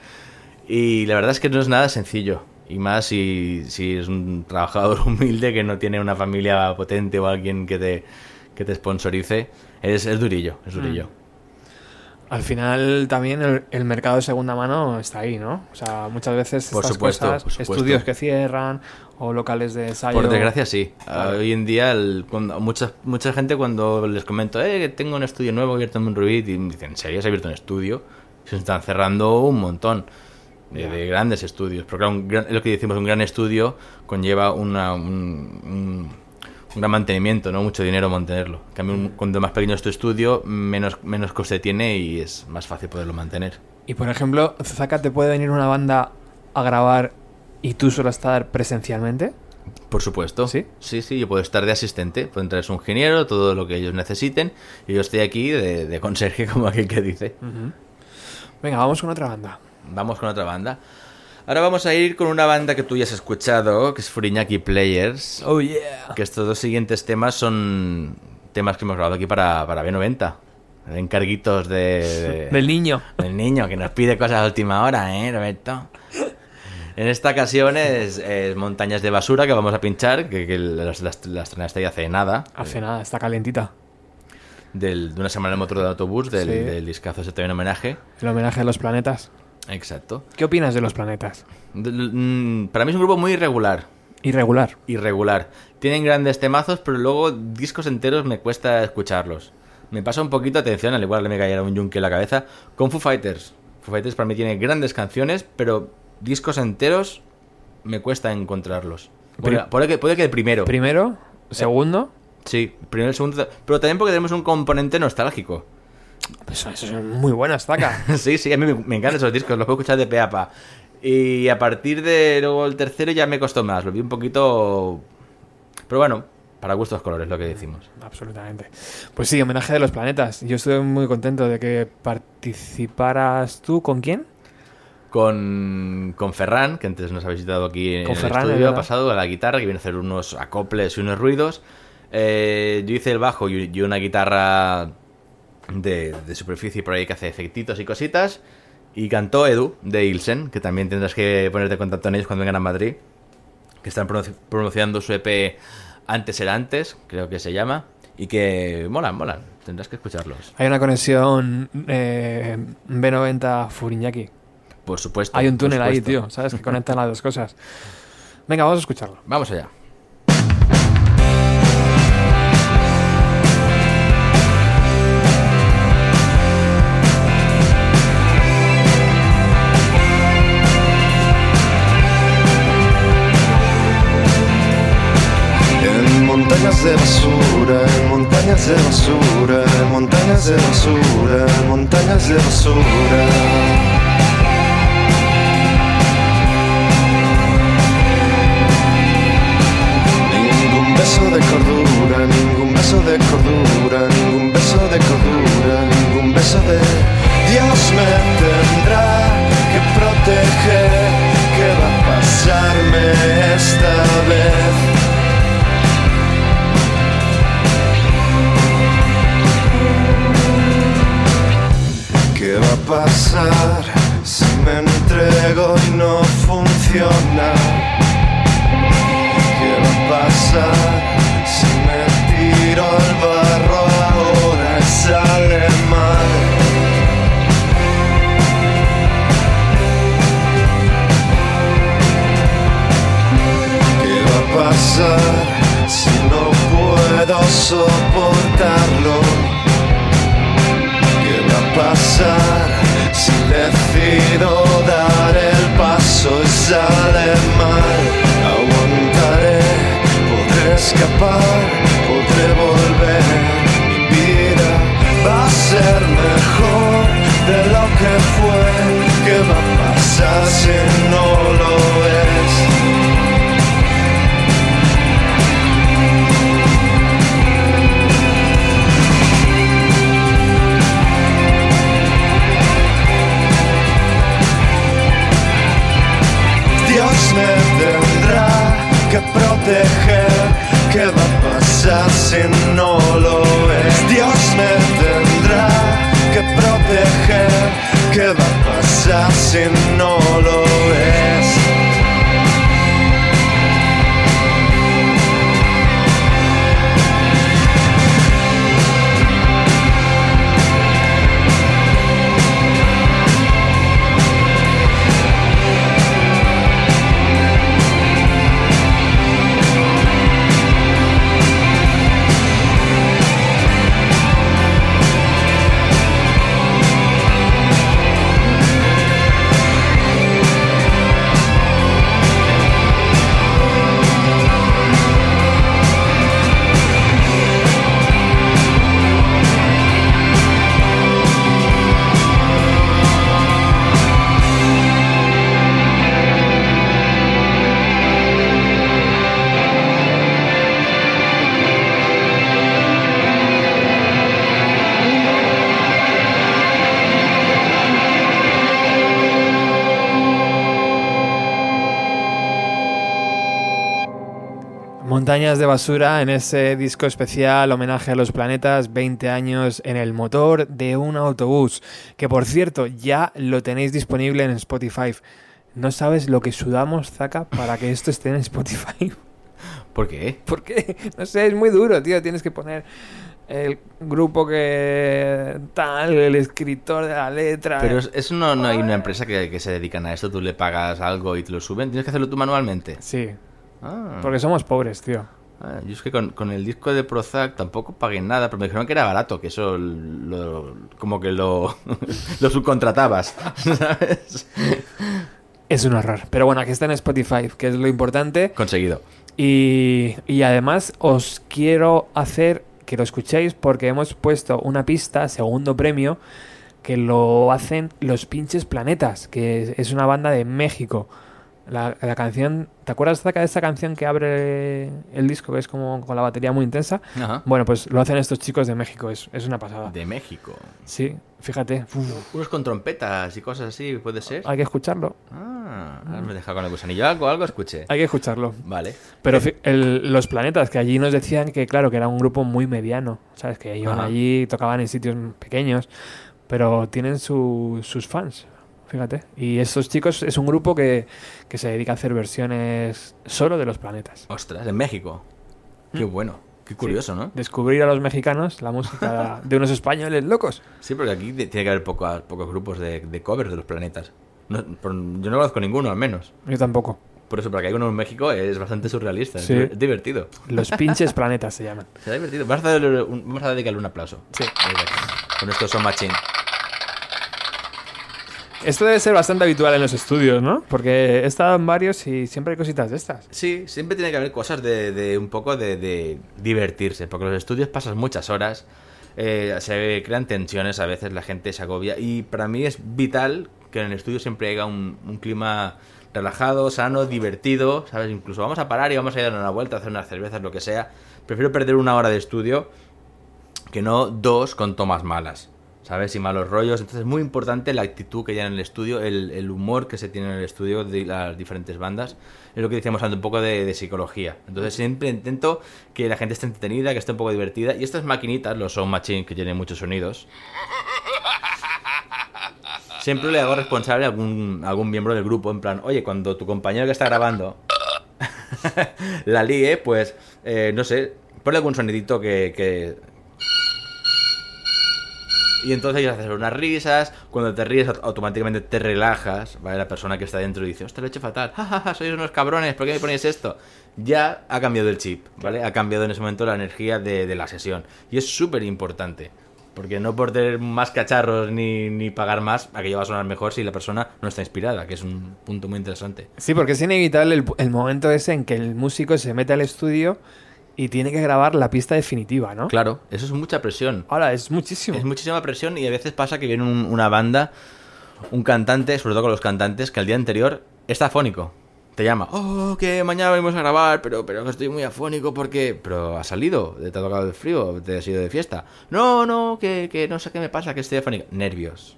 Y la verdad es que no es nada sencillo. Y más si, si es un trabajador humilde que no tiene una familia potente o alguien que te, que te sponsorice. Es, es durillo, es durillo.
Al final también el, el mercado de segunda mano está ahí, ¿no? O sea, muchas veces
Por
estas
supuesto,
cosas,
por supuesto.
estudios que cierran o locales de ensayo.
Por desgracia, sí.
Claro.
Hoy en día, el- cuando, mucha, mucha gente cuando les comento, eh, que tengo un estudio nuevo abierto en Rubit, y me dicen, ¿en serio has abierto un estudio? Se están cerrando un montón de, de grandes estudios. Porque claro, un gran- es lo que decimos, un gran estudio conlleva una, un, un- un gran mantenimiento, ¿no? Mucho dinero mantenerlo. En cambio, un- cuando más pequeño es tu estudio, menos, menos coste tiene y es más fácil poderlo mantener.
Y por ejemplo, Zaka, ¿te puede venir una banda a grabar y tú solo estar presencialmente?
Por supuesto.
¿Sí?
Sí, sí, yo puedo estar de asistente, pueden traer un ingeniero, todo lo que ellos necesiten, y yo estoy aquí de, de conserje, como aquel que dice.
Venga, vamos con otra banda.
Vamos con otra banda. Ahora vamos a ir con una banda que tú ya has escuchado, que es Furiñaki Players.
Oh yeah.
Que estos dos siguientes temas son temas que hemos grabado aquí para, para B90. Encarguitos de, de-
Del niño.
del niño que nos pide cosas a última hora, ¿eh, Roberto? En esta ocasión es, es Montañas de Basura que vamos a pinchar, que, que las, las, las estrenaste ya hace nada.
Hace nada, está calentita.
Del- de una semana en el motor de autobús, del,
Sí.
del discazo ese también homenaje.
El homenaje a los planetas.
Exacto.
¿Qué opinas de los planetas?
De- mm, Para mí es un grupo muy irregular.
Irregular.
Irregular. Tienen grandes temazos, pero luego discos enteros me cuesta escucharlos. Me pasa un poquito atención, al igual que me cayera un yunque en la cabeza, con Foo Fighters. Foo Fighters para mí tiene grandes canciones, pero discos enteros me cuesta encontrarlos. Bueno, puede, que, puede que el primero.
Primero, segundo.
sí, primero, el segundo. Pero también porque tenemos un componente nostálgico.
Pues eso es muy buena estaca.
sí, sí, a mí me, me encantan esos discos, los puedo escuchar de pe a pa. Y a partir de luego el tercero ya me costó más, lo vi un poquito... Pero bueno, para gustos colores, lo que decimos.
Absolutamente. Pues sí, homenaje de los planetas. Yo estuve muy contento de que participaras tú. ¿Con quién?
Con, con Ferran, que antes nos ha visitado aquí en
Con
el
Ferran, es
estudio, ha pasado a la guitarra, que viene a hacer unos acoples y unos ruidos. Eh, yo hice el bajo y, y una guitarra de, de superficie por ahí que hace efectitos y cositas. Y cantó Edu, de Ilsen, que también tendrás que ponerte en contacto con ellos cuando vengan a Madrid. Que están promocionando su EP Antes era Antes, creo que se llama. Y que molan, molan. Tendrás que escucharlos.
Hay una conexión eh, B90 Furiñaki.
Por supuesto.
Hay un túnel ahí, tío, ¿sabes? Que conectan las dos cosas. Venga, vamos a escucharlo.
Vamos allá.
Montañas de basura, montañas de basura, montañas de basura, montañas de basura. Ningún beso de cordura, ningún beso de cordura, ningún beso de cordura, ningún beso de Dios me tendrá que proteger. ¿Qué va a pasarme esta pasar si me entrego y no funciona? ¿Qué va a pasar si me tiro al barro ahora y sale mal? ¿Qué va a pasar si no puedo soportarlo? ¿Qué va a pasar si decido dar el paso y sale mal? Aguantaré, podré escapar, podré volver. Mi vida va a ser mejor de lo que fue. ¿Qué va a pasar si no lo es? Dios me tendrá que proteger. ¿Qué va a pasar si no lo es? Dios me tendrá que proteger. ¿Qué va a pasar si no lo es?
Montañas de basura en ese disco especial homenaje a los planetas 20 años en el motor de un autobús que por cierto ya lo tenéis disponible en Spotify no sabes lo que sudamos Zaka para que esto esté en Spotify
¿Por qué?
¿por qué? no sé es muy duro tío tienes que poner el grupo que tal el escritor de la letra
Pero es- eso no, no hay una empresa que, que se dedican a esto. Tú le pagas algo y te lo suben. Tienes que hacerlo tú manualmente.
sí
Ah.
porque somos pobres tío
Ah, yo es que con, con el disco de Prozac tampoco pagué nada, pero me dijeron que era barato, que eso lo- como que lo, lo subcontratabas, ¿sabes?
Es un horror. Pero bueno, aquí está en Spotify, que es lo importante.
Conseguido.
Y, y además os quiero hacer que lo escuchéis porque hemos puesto una pista, segundo premio, que lo hacen Los Pinches Planetas, que es una banda de México. La, la canción, ¿te acuerdas de esta canción que abre el disco, que es como con la batería muy intensa?
Ajá.
Bueno, pues lo hacen estos chicos de México, es, es una pasada.
De México.
Sí, fíjate, uf,
Unos con trompetas y cosas así, ¿puede ser?
hay que escucharlo,
Ah, ahora me he dejado con el gusanillo. Algo, algo escuché.
hay que escucharlo.
Vale.
Pero fi- el- los planetas, que allí nos decían que, claro, que era un grupo muy mediano, ¿sabes? Que iban
Ajá.
allí, tocaban en sitios pequeños, pero tienen su- sus fans, fíjate. Y estos chicos es un grupo que, que se dedica a hacer versiones solo de los planetas.
Ostras, en México. Qué bueno. Qué curioso, ¿no?
Descubrir a los mexicanos la música de unos españoles locos.
Sí, porque aquí tiene que haber poco- pocos grupos de, de covers de los planetas. No- por- yo no conozco ninguno, al menos.
Yo tampoco.
Por eso, para que hay uno en México es bastante surrealista. es
Sí.
Es divertido.
Los pinches planetas se llaman.
Será divertido. Vamos a, darle un- vamos a dedicarle un aplauso.
Sí.
Con esto son machín.
Esto debe ser bastante habitual en los estudios, ¿no? Porque he estado en varios y siempre hay cositas de estas.
Sí, siempre tiene que haber cosas de, de un poco de, divertirse, porque los estudios pasas muchas horas, eh, se crean tensiones, a veces la gente se agobia, y para mí es vital que en el estudio siempre haya un, un clima relajado, sano, divertido, ¿sabes? Incluso vamos a parar y vamos a ir a dar una vuelta, a hacer unas cervezas, lo que sea. Prefiero perder una hora de estudio que no dos con tomas malas, ¿sabes? Y malos rollos. Entonces es muy importante la actitud que hay en el estudio, el, el humor que se tiene en el estudio de las diferentes bandas. Es lo que decíamos antes, un poco de, psicología. Entonces siempre intento que la gente esté entretenida, que esté un poco divertida. Y estas maquinitas, los Sound Machine, que tienen muchos sonidos, siempre le hago responsable a algún, algún miembro del grupo. En plan, oye, cuando tu compañero que está grabando la líe, pues, eh, no sé, ponle algún sonidito que... Y entonces ellos hacen unas risas, cuando te ríes au- automáticamente te relajas, ¿vale? La persona que está dentro dice, hostia, lo he hecho fatal, ja, ja, ja, sois unos cabrones, ¿por qué me ponéis esto? Ya ha cambiado el chip, ¿vale? Ha cambiado en ese momento la energía de, de la sesión. Y es súper importante, porque no por tener más cacharros ni, ni pagar más, aquello va a sonar mejor si la persona no está inspirada, que es un punto muy interesante.
Sí, porque es inevitable el, el momento ese en que el músico se mete al estudio y tiene que grabar la pista definitiva, ¿no?
Claro, eso es mucha presión.
Ahora, es muchísimo.
Es muchísima presión y a veces pasa que viene un- una banda, un cantante, sobre todo con los cantantes, que al día anterior está afónico. Te llama, oh, que mañana venimos a grabar, pero, pero estoy muy afónico porque... Pero ha salido, te ha tocado el frío, te has ido de fiesta. No, no, que, que no sé qué me pasa, que estoy afónico. Nervios.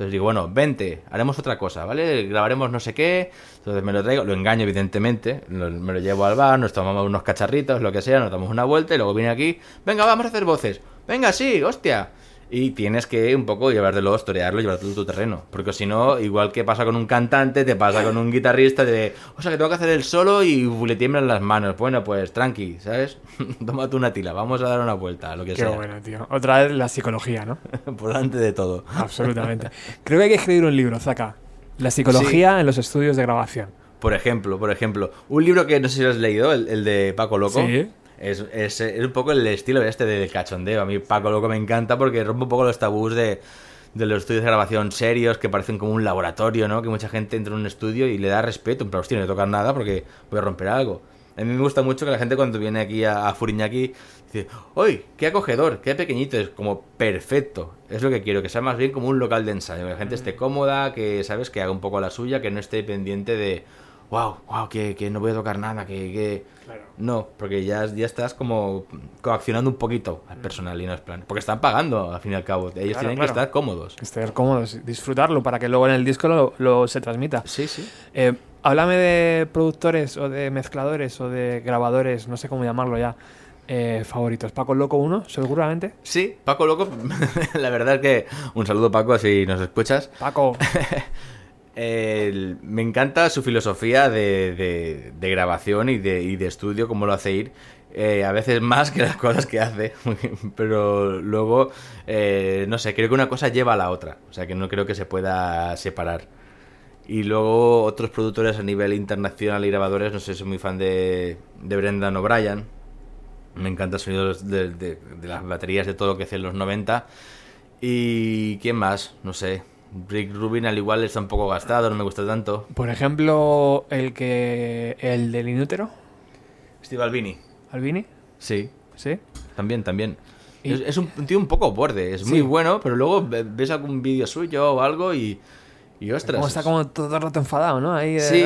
Entonces digo, bueno, vente, haremos otra cosa, ¿vale? Grabaremos no sé qué. Entonces me lo traigo, lo engaño evidentemente, me lo llevo al bar, nos tomamos unos cacharritos, lo que sea, nos damos una vuelta y luego viene aquí, venga, vamos a hacer voces. Venga, sí, hostia. Y tienes que un poco llevártelo, torearlo, llevártelo a tu terreno. Porque si no, igual que pasa con un cantante, te pasa con un guitarrista de, o sea, que tengo que hacer el solo y uf, le tiemblan las manos. Bueno, pues tranqui, ¿sabes? Tómate una tila, vamos a dar una vuelta, lo que
Qué
sea.
bueno, tío. Otra vez la psicología, ¿no?
Por delante de todo.
Absolutamente. Creo que hay que escribir un libro, Zaka. La psicología en los estudios de grabación.
Por ejemplo, por ejemplo, un libro que no sé si lo has leído, el, el de Paco Loco.
Sí.
Es, es- es un poco el estilo este del cachondeo. A mí Paco Loco me encanta porque rompe un poco los tabús de, de los estudios de grabación serios que parecen como un laboratorio, ¿no? Que mucha gente entra en un estudio y le da respeto. En plan, hostia, no le toca nada porque voy a romper algo. A mí me gusta mucho que la gente cuando viene aquí a, a Furiñaki dice, ¡Uy! ¡Qué acogedor! ¡Qué pequeñito! Es como perfecto. Es lo que quiero, que sea más bien como un local de ensayo. Que la gente esté cómoda, que, ¿sabes? Que haga un poco la suya, que no esté pendiente de, ¡Wow! ¡Wow! Que, que no voy a tocar nada, que... que... No, porque ya, ya estás como coaccionando un poquito al personal y no es plan. Porque están pagando, al fin y al cabo. Ellos
Claro,
tienen
claro.
que estar cómodos.
Estar cómodos, disfrutarlo para que luego en el disco lo, lo se transmita.
Sí, sí.
Eh, háblame de productores o de mezcladores o de grabadores, no sé cómo llamarlo ya, eh, favoritos. Paco Loco 1, seguramente.
Sí, Paco Loco, la verdad es que un saludo Paco si nos escuchas.
Paco,
Me encanta su filosofía de, de- de grabación y de, y de estudio, cómo lo hace ir. Eh, a veces más que las cosas que hace, pero luego, eh, no sé, creo que una cosa lleva a la otra. O sea, que no creo que se pueda separar. Y luego otros productores a nivel internacional y grabadores, no sé, soy muy fan de, Brendan O'Brien. Me encanta el sonido de las baterías de todo lo que hace en los 90. Y quién más, no sé. Rick Rubin al igual está un poco gastado, no me gusta tanto.
Por ejemplo, el que. El del inútero,
Steve Albini,
Albini,
sí,
¿sí?
también, también.
Y-
Es, es un, tío un poco borde, es muy bueno, pero luego ve- ves algún vídeo suyo o algo y. Y ostras.
Como está como todo el rato enfadado, ¿no? Ahí de-
Sí,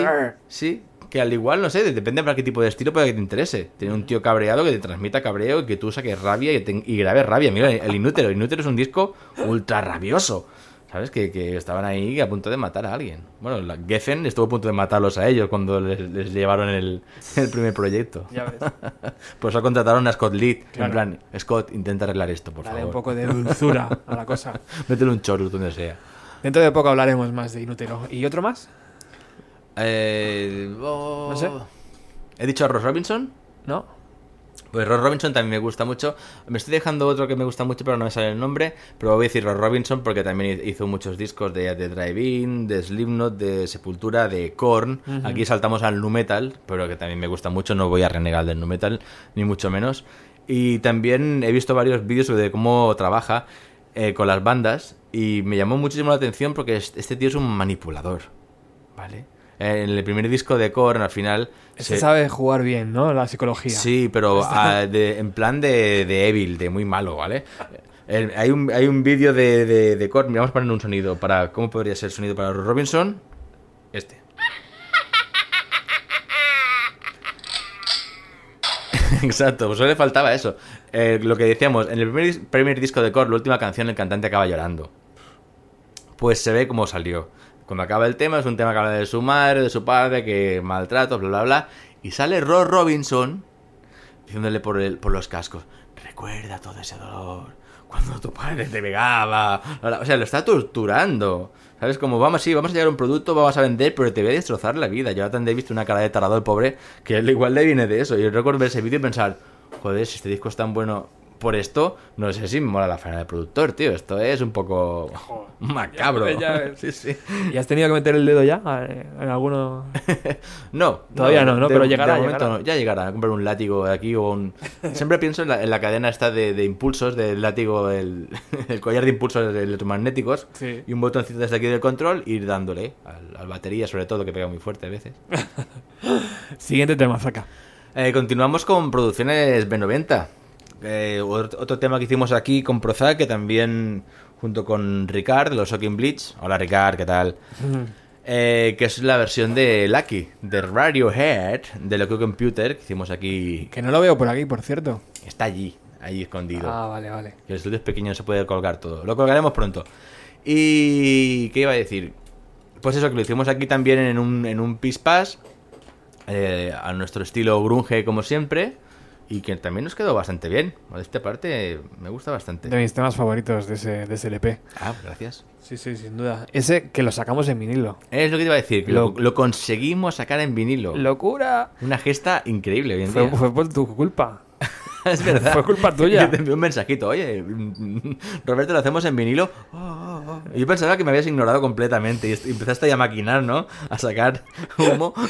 sí. Que al igual, no sé, depende para qué tipo de estilo puede que te interese. Tiene un tío cabreado que te transmita cabreo y que tú saques rabia y, te- y grabes rabia. Mira, el Inútero. El Inútero es un disco ultra rabioso. ¿Sabes? Que, que estaban ahí a punto de matar a alguien. Bueno, la Geffen estuvo a punto de matarlos a ellos cuando les, les llevaron el, el primer proyecto.
Ya ves.
Por eso contrataron a Scott.
Claro.
En plan, Scott, intenta arreglar esto, por
Dale un
favor.
poco de dulzura a la cosa.
Métele un chorus donde sea.
Dentro de poco hablaremos más de inútero. ¿Y otro más?
Eh, oh,
No sé.
¿He dicho a Ross Robinson?
¿No?
Pues Ross Robinson también me gusta mucho. Me estoy dejando otro que me gusta mucho, pero no me sale el nombre. Pero voy a decir Ross Robinson porque también hizo muchos discos de, de Drive-In, de Slipknot, de Sepultura, de Korn. Aquí saltamos al Nu Metal, pero que también me gusta mucho. No voy a renegar del Nu Metal, ni mucho menos. Y también he visto varios vídeos de cómo trabaja eh, con las bandas. Y me llamó muchísimo la atención porque es- este tío es un manipulador. ¿Vale? En el primer disco de Korn, al final. Se-
sabe jugar bien, ¿no? La psicología.
Sí, pero ah, de- en plan de, de Evil, de muy malo, ¿vale? El- hay un, hay un vídeo de, de, de Korn, mira, vamos a poner un sonido para... ¿Cómo podría ser el sonido para Robinson? Este. Exacto, pues solo le faltaba eso. Eh, lo que decíamos, en el primer, primer disco de Korn, la última canción, el cantante acaba llorando. Pues se ve cómo salió. Cuando acaba el tema, es un tema que habla de su madre, de su padre, que maltrato, bla, bla, bla. Y sale Ross Robinson diciéndole por, el, por los cascos, recuerda todo ese dolor, cuando tu padre te pegaba. bla, bla". O sea, lo está torturando. ¿Sabes? Como, vamos, sí, vamos a llevar un producto, vamos a vender, pero te voy a destrozar la vida. Jonathan Davis tiene una cara de tarado pobre, que él igual le viene de eso. Yo recuerdo ver ese vídeo y pensar, joder, si este disco es tan bueno por esto, no sé si me mola la faena del productor, tío. Esto es un poco macabro.
Ya ves.
Sí, sí.
¿Y has tenido que meter el dedo ya eh, en alguno?
No,
Todavía no, ¿no?
de-
Pero llegará,
de momento
llegará.
no. Ya llegará a comprar un látigo de aquí o un... Siempre pienso en la, en la cadena esta de, de impulsos del látigo, el, el collar de impulsos electromagnéticos
Sí.
y un botoncito desde aquí del control y ir dándole al, al batería, sobre todo, que pega muy fuerte a veces.
Siguiente tema, Zaka.
Eh, continuamos con producciones B90. Eh, otro, tema que hicimos aquí con Prozac, que también junto con Ricard de los Shocking Bleach. Hola Ricard, ¿qué tal? Eh, que es la versión de Lucky, de Radiohead, de Loco Computer, que hicimos aquí.
Que no lo veo por aquí, por cierto.
Está allí, ahí escondido.
Ah, vale, vale.
Que el estudio es pequeño, no se puede colgar todo. Lo colgaremos pronto. Y. ¿Qué iba a decir? Pues eso, que lo hicimos aquí también en un, en un Pispas. eh, a nuestro estilo grunge, como siempre. Y que también nos quedó bastante bien. De esta parte me gusta bastante.
De mis temas favoritos de ese, de ese LP.
Ah, gracias.
Sí, sí, sin duda. Ese que lo sacamos en vinilo.
Es lo que te iba a decir, que lo,
Lo-
lo conseguimos sacar en vinilo.
¡Locura!
Una gesta increíble hoy en
Fue,
día.
fue por tu culpa.
es verdad.
fue culpa tuya.
Yo te envié un mensajito, oye, Roberto, lo hacemos en vinilo. Oh, oh, oh. Yo pensaba que me habías ignorado completamente y empezaste a maquinar, ¿no? A sacar humo.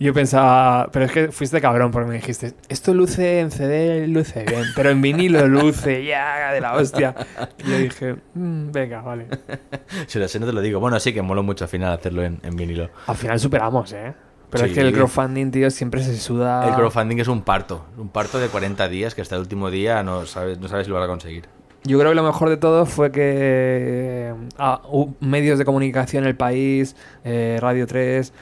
Yo pensaba, pero es que fuiste cabrón porque me dijiste, esto luce en CD, luce bien, pero en vinilo luce ya de la hostia. Y yo dije, "Mm, venga, vale.
Si lo sé, no te lo digo. Bueno, sí que moló mucho al final hacerlo en, en vinilo.
Al final superamos, ¿eh? Pero es que el crowdfunding, tío, siempre se suda.
El crowdfunding es un parto. Un parto de 40 días que hasta el último día no sabes, no sabes si lo vas a conseguir.
Yo creo que lo mejor de todo fue que ah, medios de comunicación, El País, eh, Radio 3,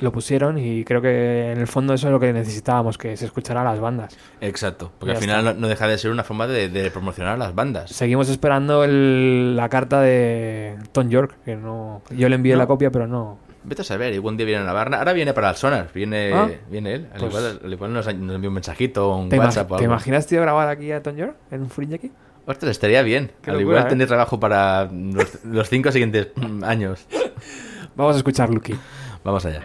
lo pusieron y creo que en el fondo eso es lo que necesitábamos, que se escuchara a las bandas.
Exacto. Porque
Ya
al final no, no deja de ser una forma de, de promocionar a las bandas.
Seguimos esperando el- la carta de Tom York, que no... Yo le envié
No.
la copia, pero no...
Vete a saber, algún día viene a Navarra. Ahora viene para el Sonar, viene,
Ah.
viene él. Al,
Pues-
igual, al igual nos, nos envía un mensajito un
¿Te,
WhatsApp o
¿te
algo.
imaginas, tío, grabar aquí a Tom York en un fringe aquí?
Ostras, estaría bien.
Qué
al
locura,
igual
¿eh?
tener trabajo para los, los cinco siguientes años.
Vamos a escuchar Lucky.
Vamos allá.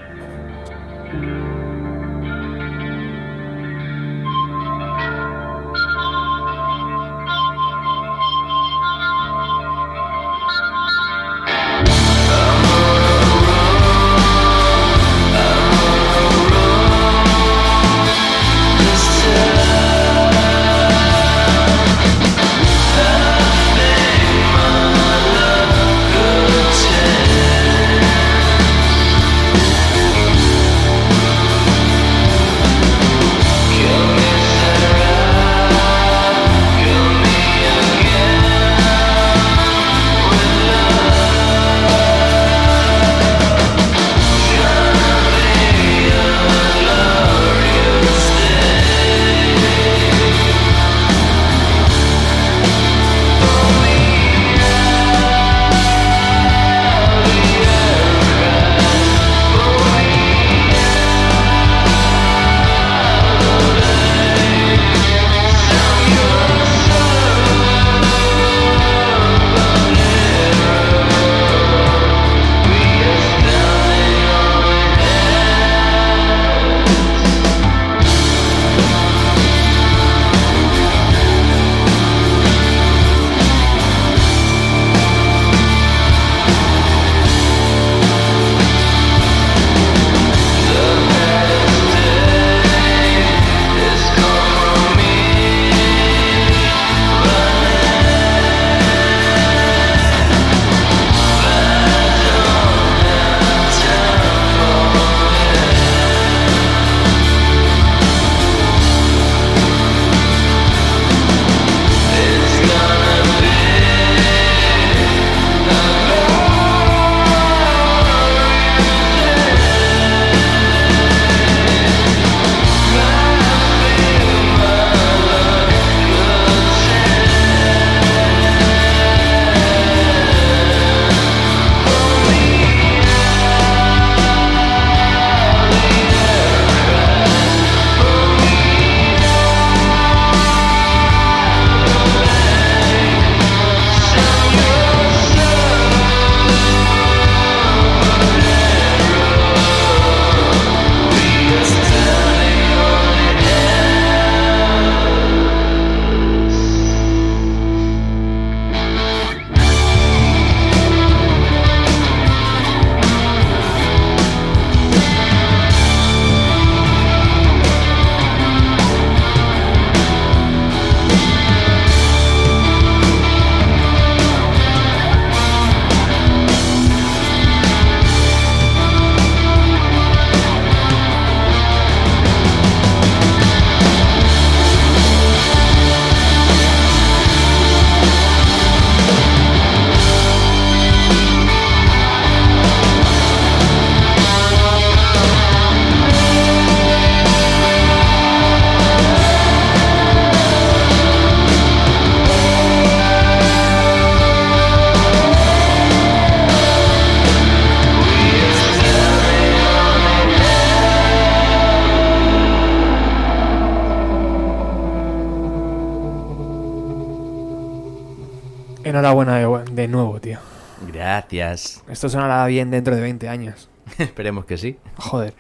Gracias.
Esto sonará bien dentro de 20 años.
Esperemos que sí.
Joder.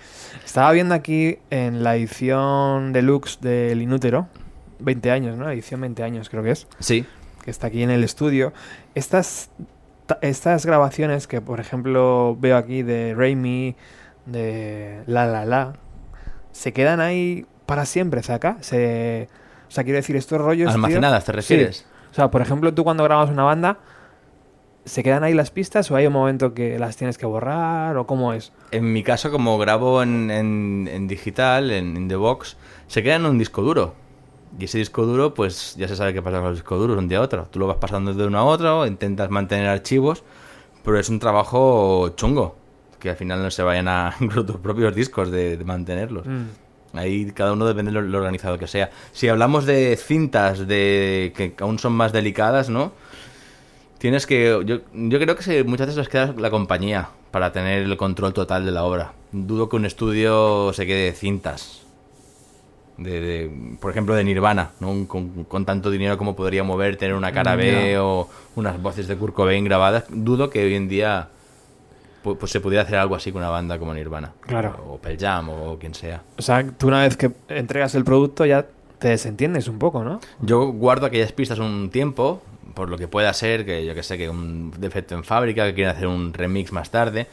Estaba viendo aquí en la edición deluxe del Inútero, 20 años, ¿no? Edición 20 años creo que es,
Sí.
que está aquí en el estudio. Estas, ta- estas grabaciones que, por ejemplo, veo aquí de Raimi, de La La La, se quedan ahí para siempre, ¿saca? Se, o sea, quiero decir, estos rollos... tío-
Almacenadas, ¿te refieres?
Sí. O sea, por ejemplo, tú cuando grabas una banda, ¿se quedan ahí las pistas o hay un momento que las tienes que borrar o cómo es?
En mi caso, como grabo en, en- en digital, en, the box, se queda en un disco duro. Y ese disco duro, pues ya se sabe qué pasa con los discos duros un día a otro. Tú lo vas pasando de uno a otro, intentas mantener archivos, pero es un trabajo chungo. Que al final no se vayan a tus propios discos de, de mantenerlos.
Mm.
Ahí cada uno depende de lo, lo organizado que sea. Si hablamos de cintas de que aún son más delicadas, ¿no? Tienes que. Yo, yo creo que se- muchas veces les queda la compañía para tener el control total de la obra. Dudo que un estudio se quede de cintas. De, de- por ejemplo, de Nirvana, ¿no? Con, con tanto dinero como podría mover, tener una cara B o unas voces de Kurt Cobain grabadas. Dudo que hoy en día pu- pues, se pudiera hacer algo así con una banda como Nirvana.
Claro.
O Pearl Jam o quien sea.
O sea, tú una vez que entregas el producto ya te desentiendes un poco, ¿no?
Yo guardo aquellas pistas un tiempo, por lo que pueda ser, que yo que sé, que un defecto en fábrica, que quieren hacer un remix más tarde.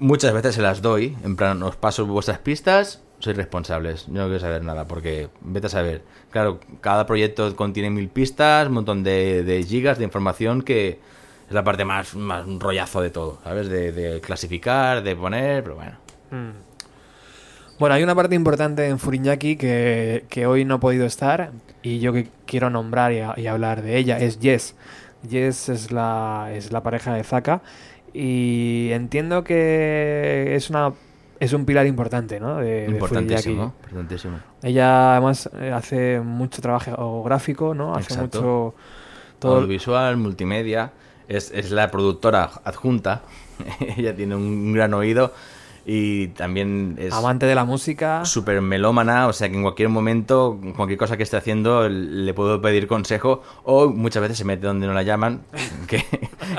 Muchas veces se las doy, en plan, os paso vuestras pistas, sois responsables. Yo no quiero saber nada, porque vete a saber. Claro, cada proyecto contiene mil pistas, un montón de, de gigas de información que es la parte más, más un rollazo de todo, ¿sabes? De, de clasificar, de poner, pero bueno.
Bueno, hay una parte importante en Furiñaki que, que hoy no ha podido estar y yo que quiero nombrar y, a- y hablar de ella, es Jess. Jess es la, es la pareja de Zaka y entiendo que es una es un pilar importante, ¿no? De,
Importantísimo, importantísimo.
Ella además eh, hace mucho trabajo gráfico, ¿no? Hace
Exacto.
mucho todo
audiovisual, multimedia. Es, es la productora adjunta. Ella tiene un gran oído y también es
amante de la música.
súper melómana. O sea que en cualquier momento, cualquier cosa que esté haciendo, le puedo pedir consejo. O muchas veces se mete donde no la llaman. Que,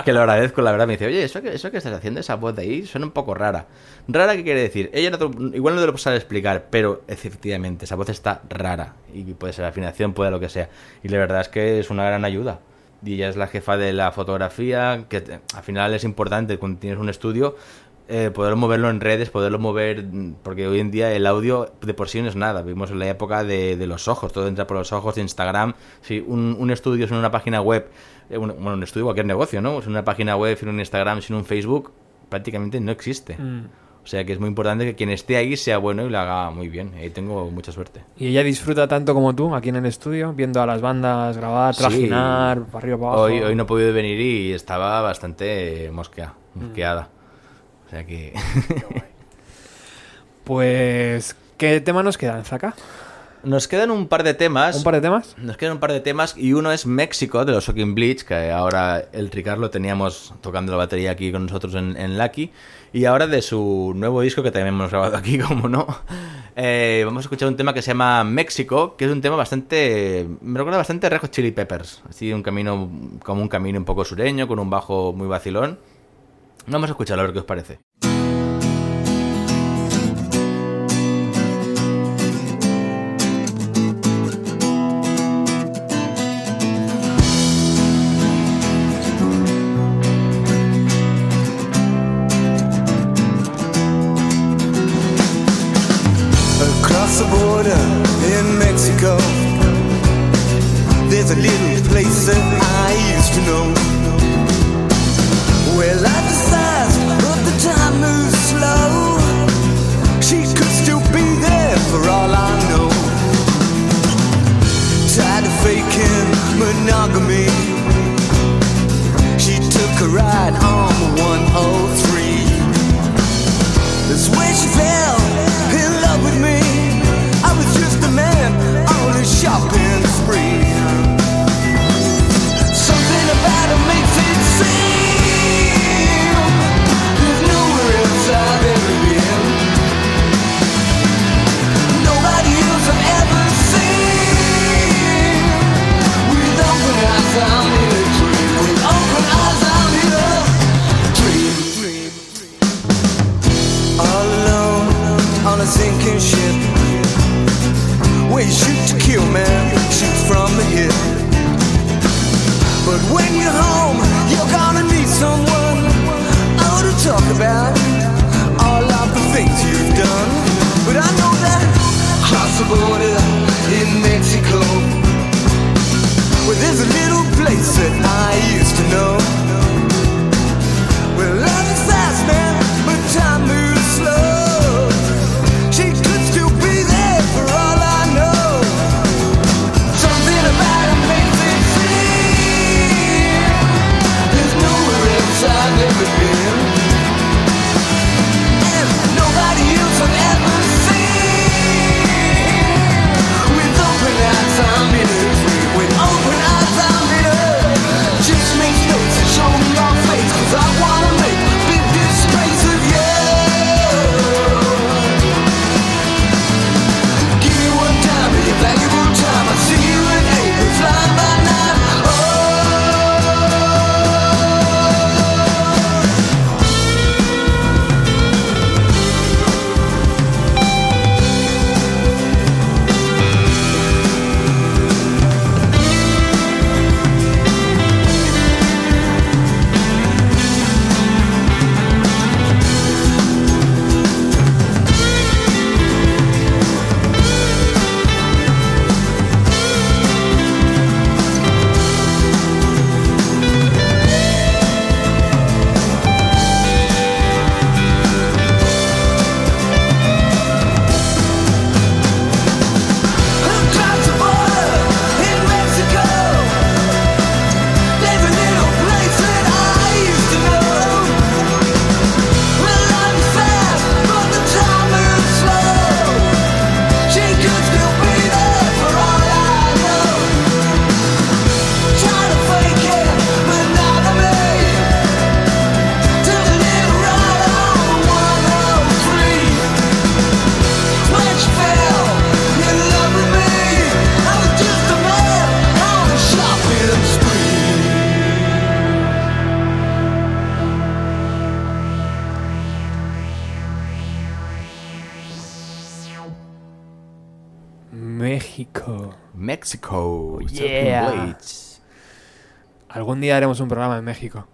que lo agradezco, la verdad. Me dice, oye, eso que, eso que estás haciendo, esa voz de ahí, suena un poco rara. ¿Rara qué quiere decir? Ella no te- igual no te lo sabe explicar, pero efectivamente, esa voz está rara. Y puede ser afinación, puede lo que sea. Y la verdad es que es una gran ayuda. Y ella es la jefa de la fotografía, que te- al final es importante cuando tienes un estudio. Eh, poder moverlo en redes, poderlo mover, mm, porque hoy en día el audio de por sí no es nada. Vivimos en la época de, de los ojos, todo entra por los ojos, Instagram. Si un, un estudio es en una página web, eh, un, bueno, un estudio, cualquier negocio, ¿no? Es una página web, sin un Instagram, sin un Facebook, prácticamente no existe.
Mm.
O sea que es muy importante que quien esté ahí sea bueno y lo haga muy bien. Ahí tengo mucha suerte.
Y ella disfruta tanto como tú aquí en el estudio, viendo a las bandas grabar,
Sí.
trajinar, para arriba, para abajo.
Hoy, hoy no he podido venir y estaba bastante mosquea, mosqueada. O sea que...
Pues, ¿qué tema nos quedan, Zaka?
Nos quedan un par de temas.
¿Un par de temas?
Nos quedan un par de temas y uno es México de los Shocking Bleach, que ahora el Ricardo lo teníamos tocando la batería aquí con nosotros en, en Lucky. Y ahora de su nuevo disco que también hemos grabado aquí, como no. eh, vamos a escuchar un tema que se llama México, que es un tema bastante... Me recuerda bastante a Red Hot Chili Peppers. Así un camino, como un camino un poco sureño, con un bajo muy vacilón. Vamos a escucharlo a ver qué os parece.
Haremos un programa en México.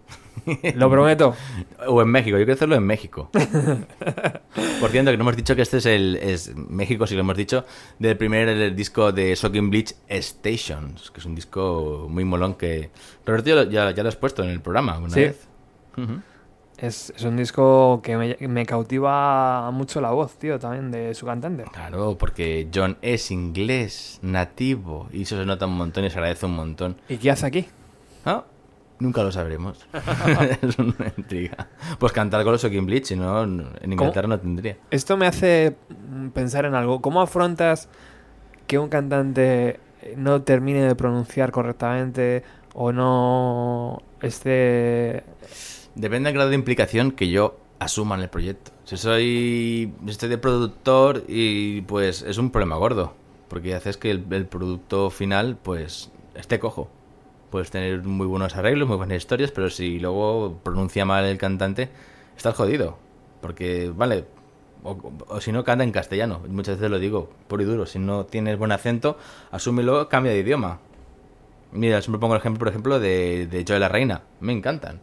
Lo prometo.
O en México, yo quiero hacerlo en México. Por cierto, que no hemos dicho que este es el es México, sí lo hemos dicho, del primer el disco de Shocking Bleach Stations, que es un disco muy molón que Roberto ya, lo- ya, ya lo has puesto en el programa una
Sí.
vez.
Es, es un disco que me, me cautiva mucho la voz, tío, también de su cantante.
Claro, porque John es inglés, nativo, y eso se nota un montón y se agradece un montón.
¿Y qué hace aquí?
Ah, Nunca lo sabremos. es una intriga. Pues cantar con los Shocking Bleach, si no, en Inglaterra no tendría.
Esto me hace pensar en algo. ¿Cómo afrontas que un cantante no termine de pronunciar correctamente o no esté...
Depende del grado de implicación que yo asuma en el proyecto. Si soy estoy de productor y pues es un problema gordo, porque haces que el, el producto final pues esté cojo. Puedes tener muy buenos arreglos, muy buenas historias, pero si luego pronuncia mal el cantante, estás jodido. Porque, vale, o, si no canta en castellano, muchas veces lo digo, puro y duro, si no tienes buen acento, asúmelo, cambia de idioma. Mira, siempre pongo el ejemplo, por ejemplo, de, de Joe la Reina. Me encantan.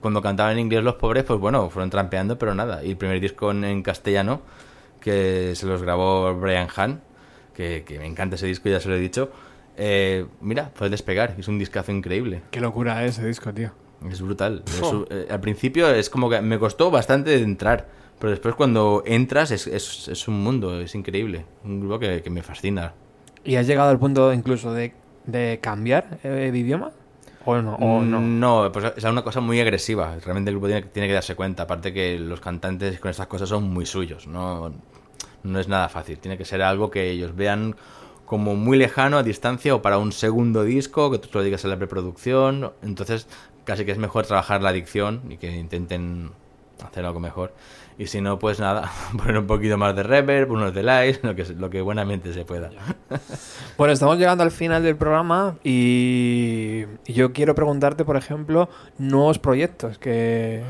Cuando cantaban en inglés los pobres, pues bueno, fueron trampeando, pero nada. Y el primer disco en, en castellano, que se los grabó Brian Hahn, que, que me encanta ese disco, ya se lo he dicho. Eh, mira, puedes despegar, es un discazo increíble.
Qué locura es ese disco, tío.
Es brutal. Es eh, al principio es como que me costó bastante de entrar, pero después cuando entras es, es, es un mundo, es increíble. Un grupo que, que me fascina.
¿Y has llegado al punto incluso de, de cambiar eh, de idioma? ¿O no? ¿O no?
Mm, No, pues es una cosa muy agresiva. Realmente el grupo tiene, tiene que darse cuenta. Aparte que los cantantes con estas cosas son muy suyos. No, no es nada fácil. Tiene que ser algo que ellos vean como muy lejano a distancia o para un segundo disco, que tú lo digas en la preproducción. Entonces casi que es mejor trabajar la adicción y que intenten hacer algo mejor. Y si no, pues nada, poner un poquito más de reverb, unos delays, lo que, lo que buenamente se pueda.
Bueno, estamos llegando al final del programa y yo quiero preguntarte, por ejemplo, nuevos proyectos que,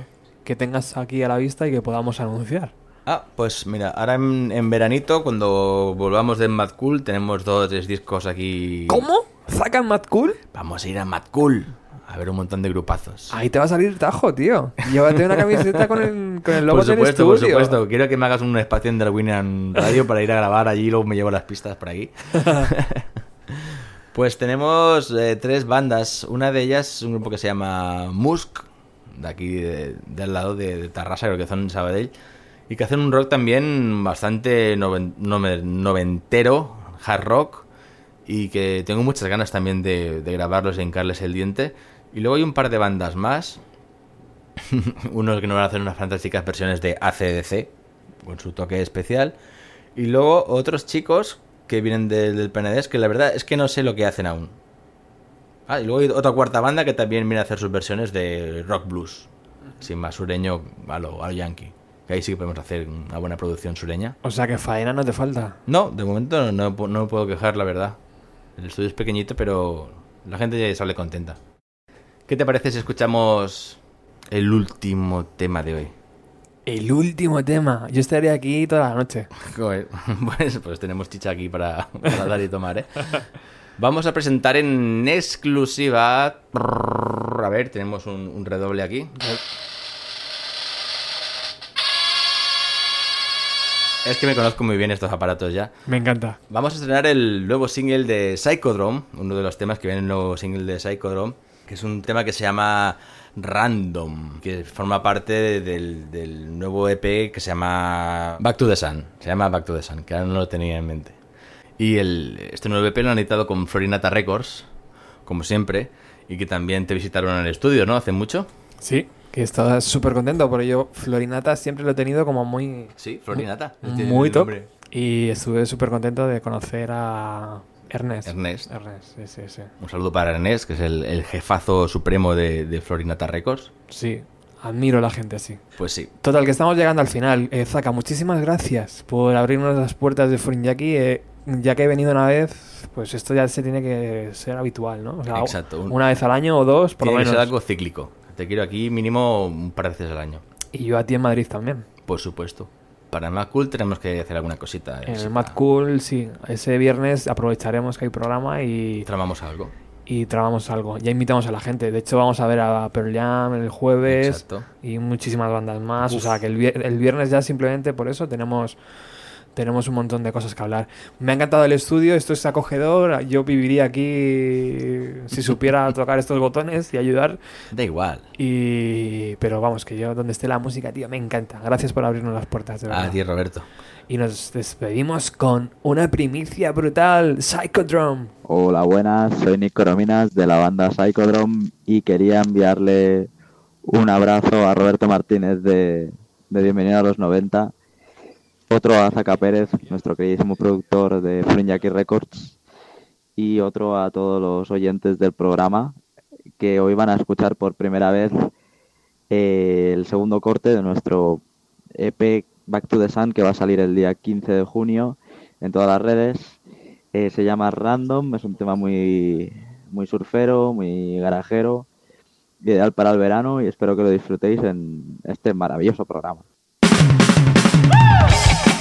que tengas aquí a la vista y que podamos anunciar.
Ah, pues mira, ahora en, en veranito, cuando volvamos de Mad Cool, tenemos dos o tres discos aquí.
¿Cómo? ¿Zacan Mad Cool?
Vamos a ir a Mad Cool a ver un montón de grupazos.
Ahí te va a salir tajo, tío. Llévate una camiseta con el, con el logo
por
del
supuesto, por supuesto. Quiero que me hagas un espacio en Darwinian Radio para ir a grabar allí y luego me llevo las pistas por aquí. pues tenemos eh, tres bandas. Una de ellas es un grupo que se llama Musk, de aquí de- del lado de, de Tarrasa, creo que son en Sabadell. Y que hacen un rock también bastante noven- nove- noventero, hard rock. Y que tengo muchas ganas también de, de grabarlos y hincarles el diente. Y luego hay un par de bandas más. Unos que nos van a hacer unas fantásticas versiones de ACDC, con su toque especial. Y luego otros chicos que vienen del, del PNDES, que la verdad es que no sé lo que hacen aún. Ah, y luego hay otra cuarta banda que también viene a hacer sus versiones de rock blues. Sin más sureño a lo, a lo yankee. Que ahí sí que podemos hacer una buena producción sureña.
O sea que faena no te falta.
No, de momento no, no, no me puedo quejar, la verdad. El estudio es pequeñito, pero la gente ya sale contenta. ¿Qué te parece si escuchamos el último tema de hoy?
El último tema. Yo estaría aquí toda la noche.
Joder, Pues, pues tenemos chicha aquí para, para dar y tomar, ¿eh? Vamos a presentar en exclusiva... A ver, tenemos un, un redoble aquí. Es que me conozco muy bien estos aparatos ya.
Me encanta.
Vamos a estrenar el nuevo single de Psychodrome, uno de los temas que viene en el nuevo single de Psychodrome, que es un tema que se llama Random, que forma parte del, del nuevo EP que se llama Back to the Sun. Se llama Back to the Sun, que ahora no lo tenía en mente. Y el, este nuevo EP lo han editado con Florinata Records, como siempre, y que también te visitaron en el estudio, ¿no? Hace mucho.
Sí, que estás súper contento. Porque yo, Florinata, siempre lo he tenido como muy,
Sí, Florinata.
Muy top.
nombre.
Y estuve súper contento de conocer a Ernest.
Ernest.
Ernest, sí, sí, sí.
Un saludo para Ernest, que es el, el jefazo supremo de, de Florinata Records.
Sí, admiro a la gente así.
Pues sí,
Total, que estamos llegando al final. Eh, Zaka, muchísimas gracias por abrirnos las puertas de Furinyaki. Eh, ya que he venido una vez, pues esto ya se tiene que ser habitual, ¿no? O sea,
Exacto. Un-
Una vez al año o dos, por lo
Tiene que
menos.
ser algo cíclico. Te quiero aquí mínimo un par de veces al año.
Y yo a ti en Madrid también.
Por supuesto. Para el Mad Cool tenemos que hacer alguna cosita.
En el Mad Cool, sí. Ese viernes aprovecharemos que hay programa y,
Tramamos algo.
y trabamos algo. Ya invitamos a la gente. De hecho, vamos a ver a Pearl Jam el jueves
Exacto.
y muchísimas bandas más.
Uf.
O sea, que el viernes ya simplemente por eso tenemos, tenemos un montón de cosas que hablar. Me ha encantado el estudio, esto es acogedor. Yo viviría aquí si supiera tocar estos botones y ayudar.
Da igual.
Y... Pero vamos, que yo donde esté la música, tío, me encanta. Gracias por abrirnos las puertas, de verdad.
A ti, Roberto.
Y nos despedimos con una primicia brutal, Psychodrome.
Hola, buenas, soy Nick Corominas de la banda Psychodrome y quería enviarle un abrazo a Roberto Martínez de, de Bienvenido a los 90, otro a Zaka Pérez, nuestro queridísimo productor de Jackie Records, y otro a todos los oyentes del programa que hoy van a escuchar por primera vez eh, el segundo corte de nuestro EP Back to the Sun que va a salir el día 15 de junio en todas las redes. Eh, se llama Random, es un tema muy, muy surfero, muy garajero, ideal para el verano y espero que lo disfrutéis en este maravilloso programa.
Uh!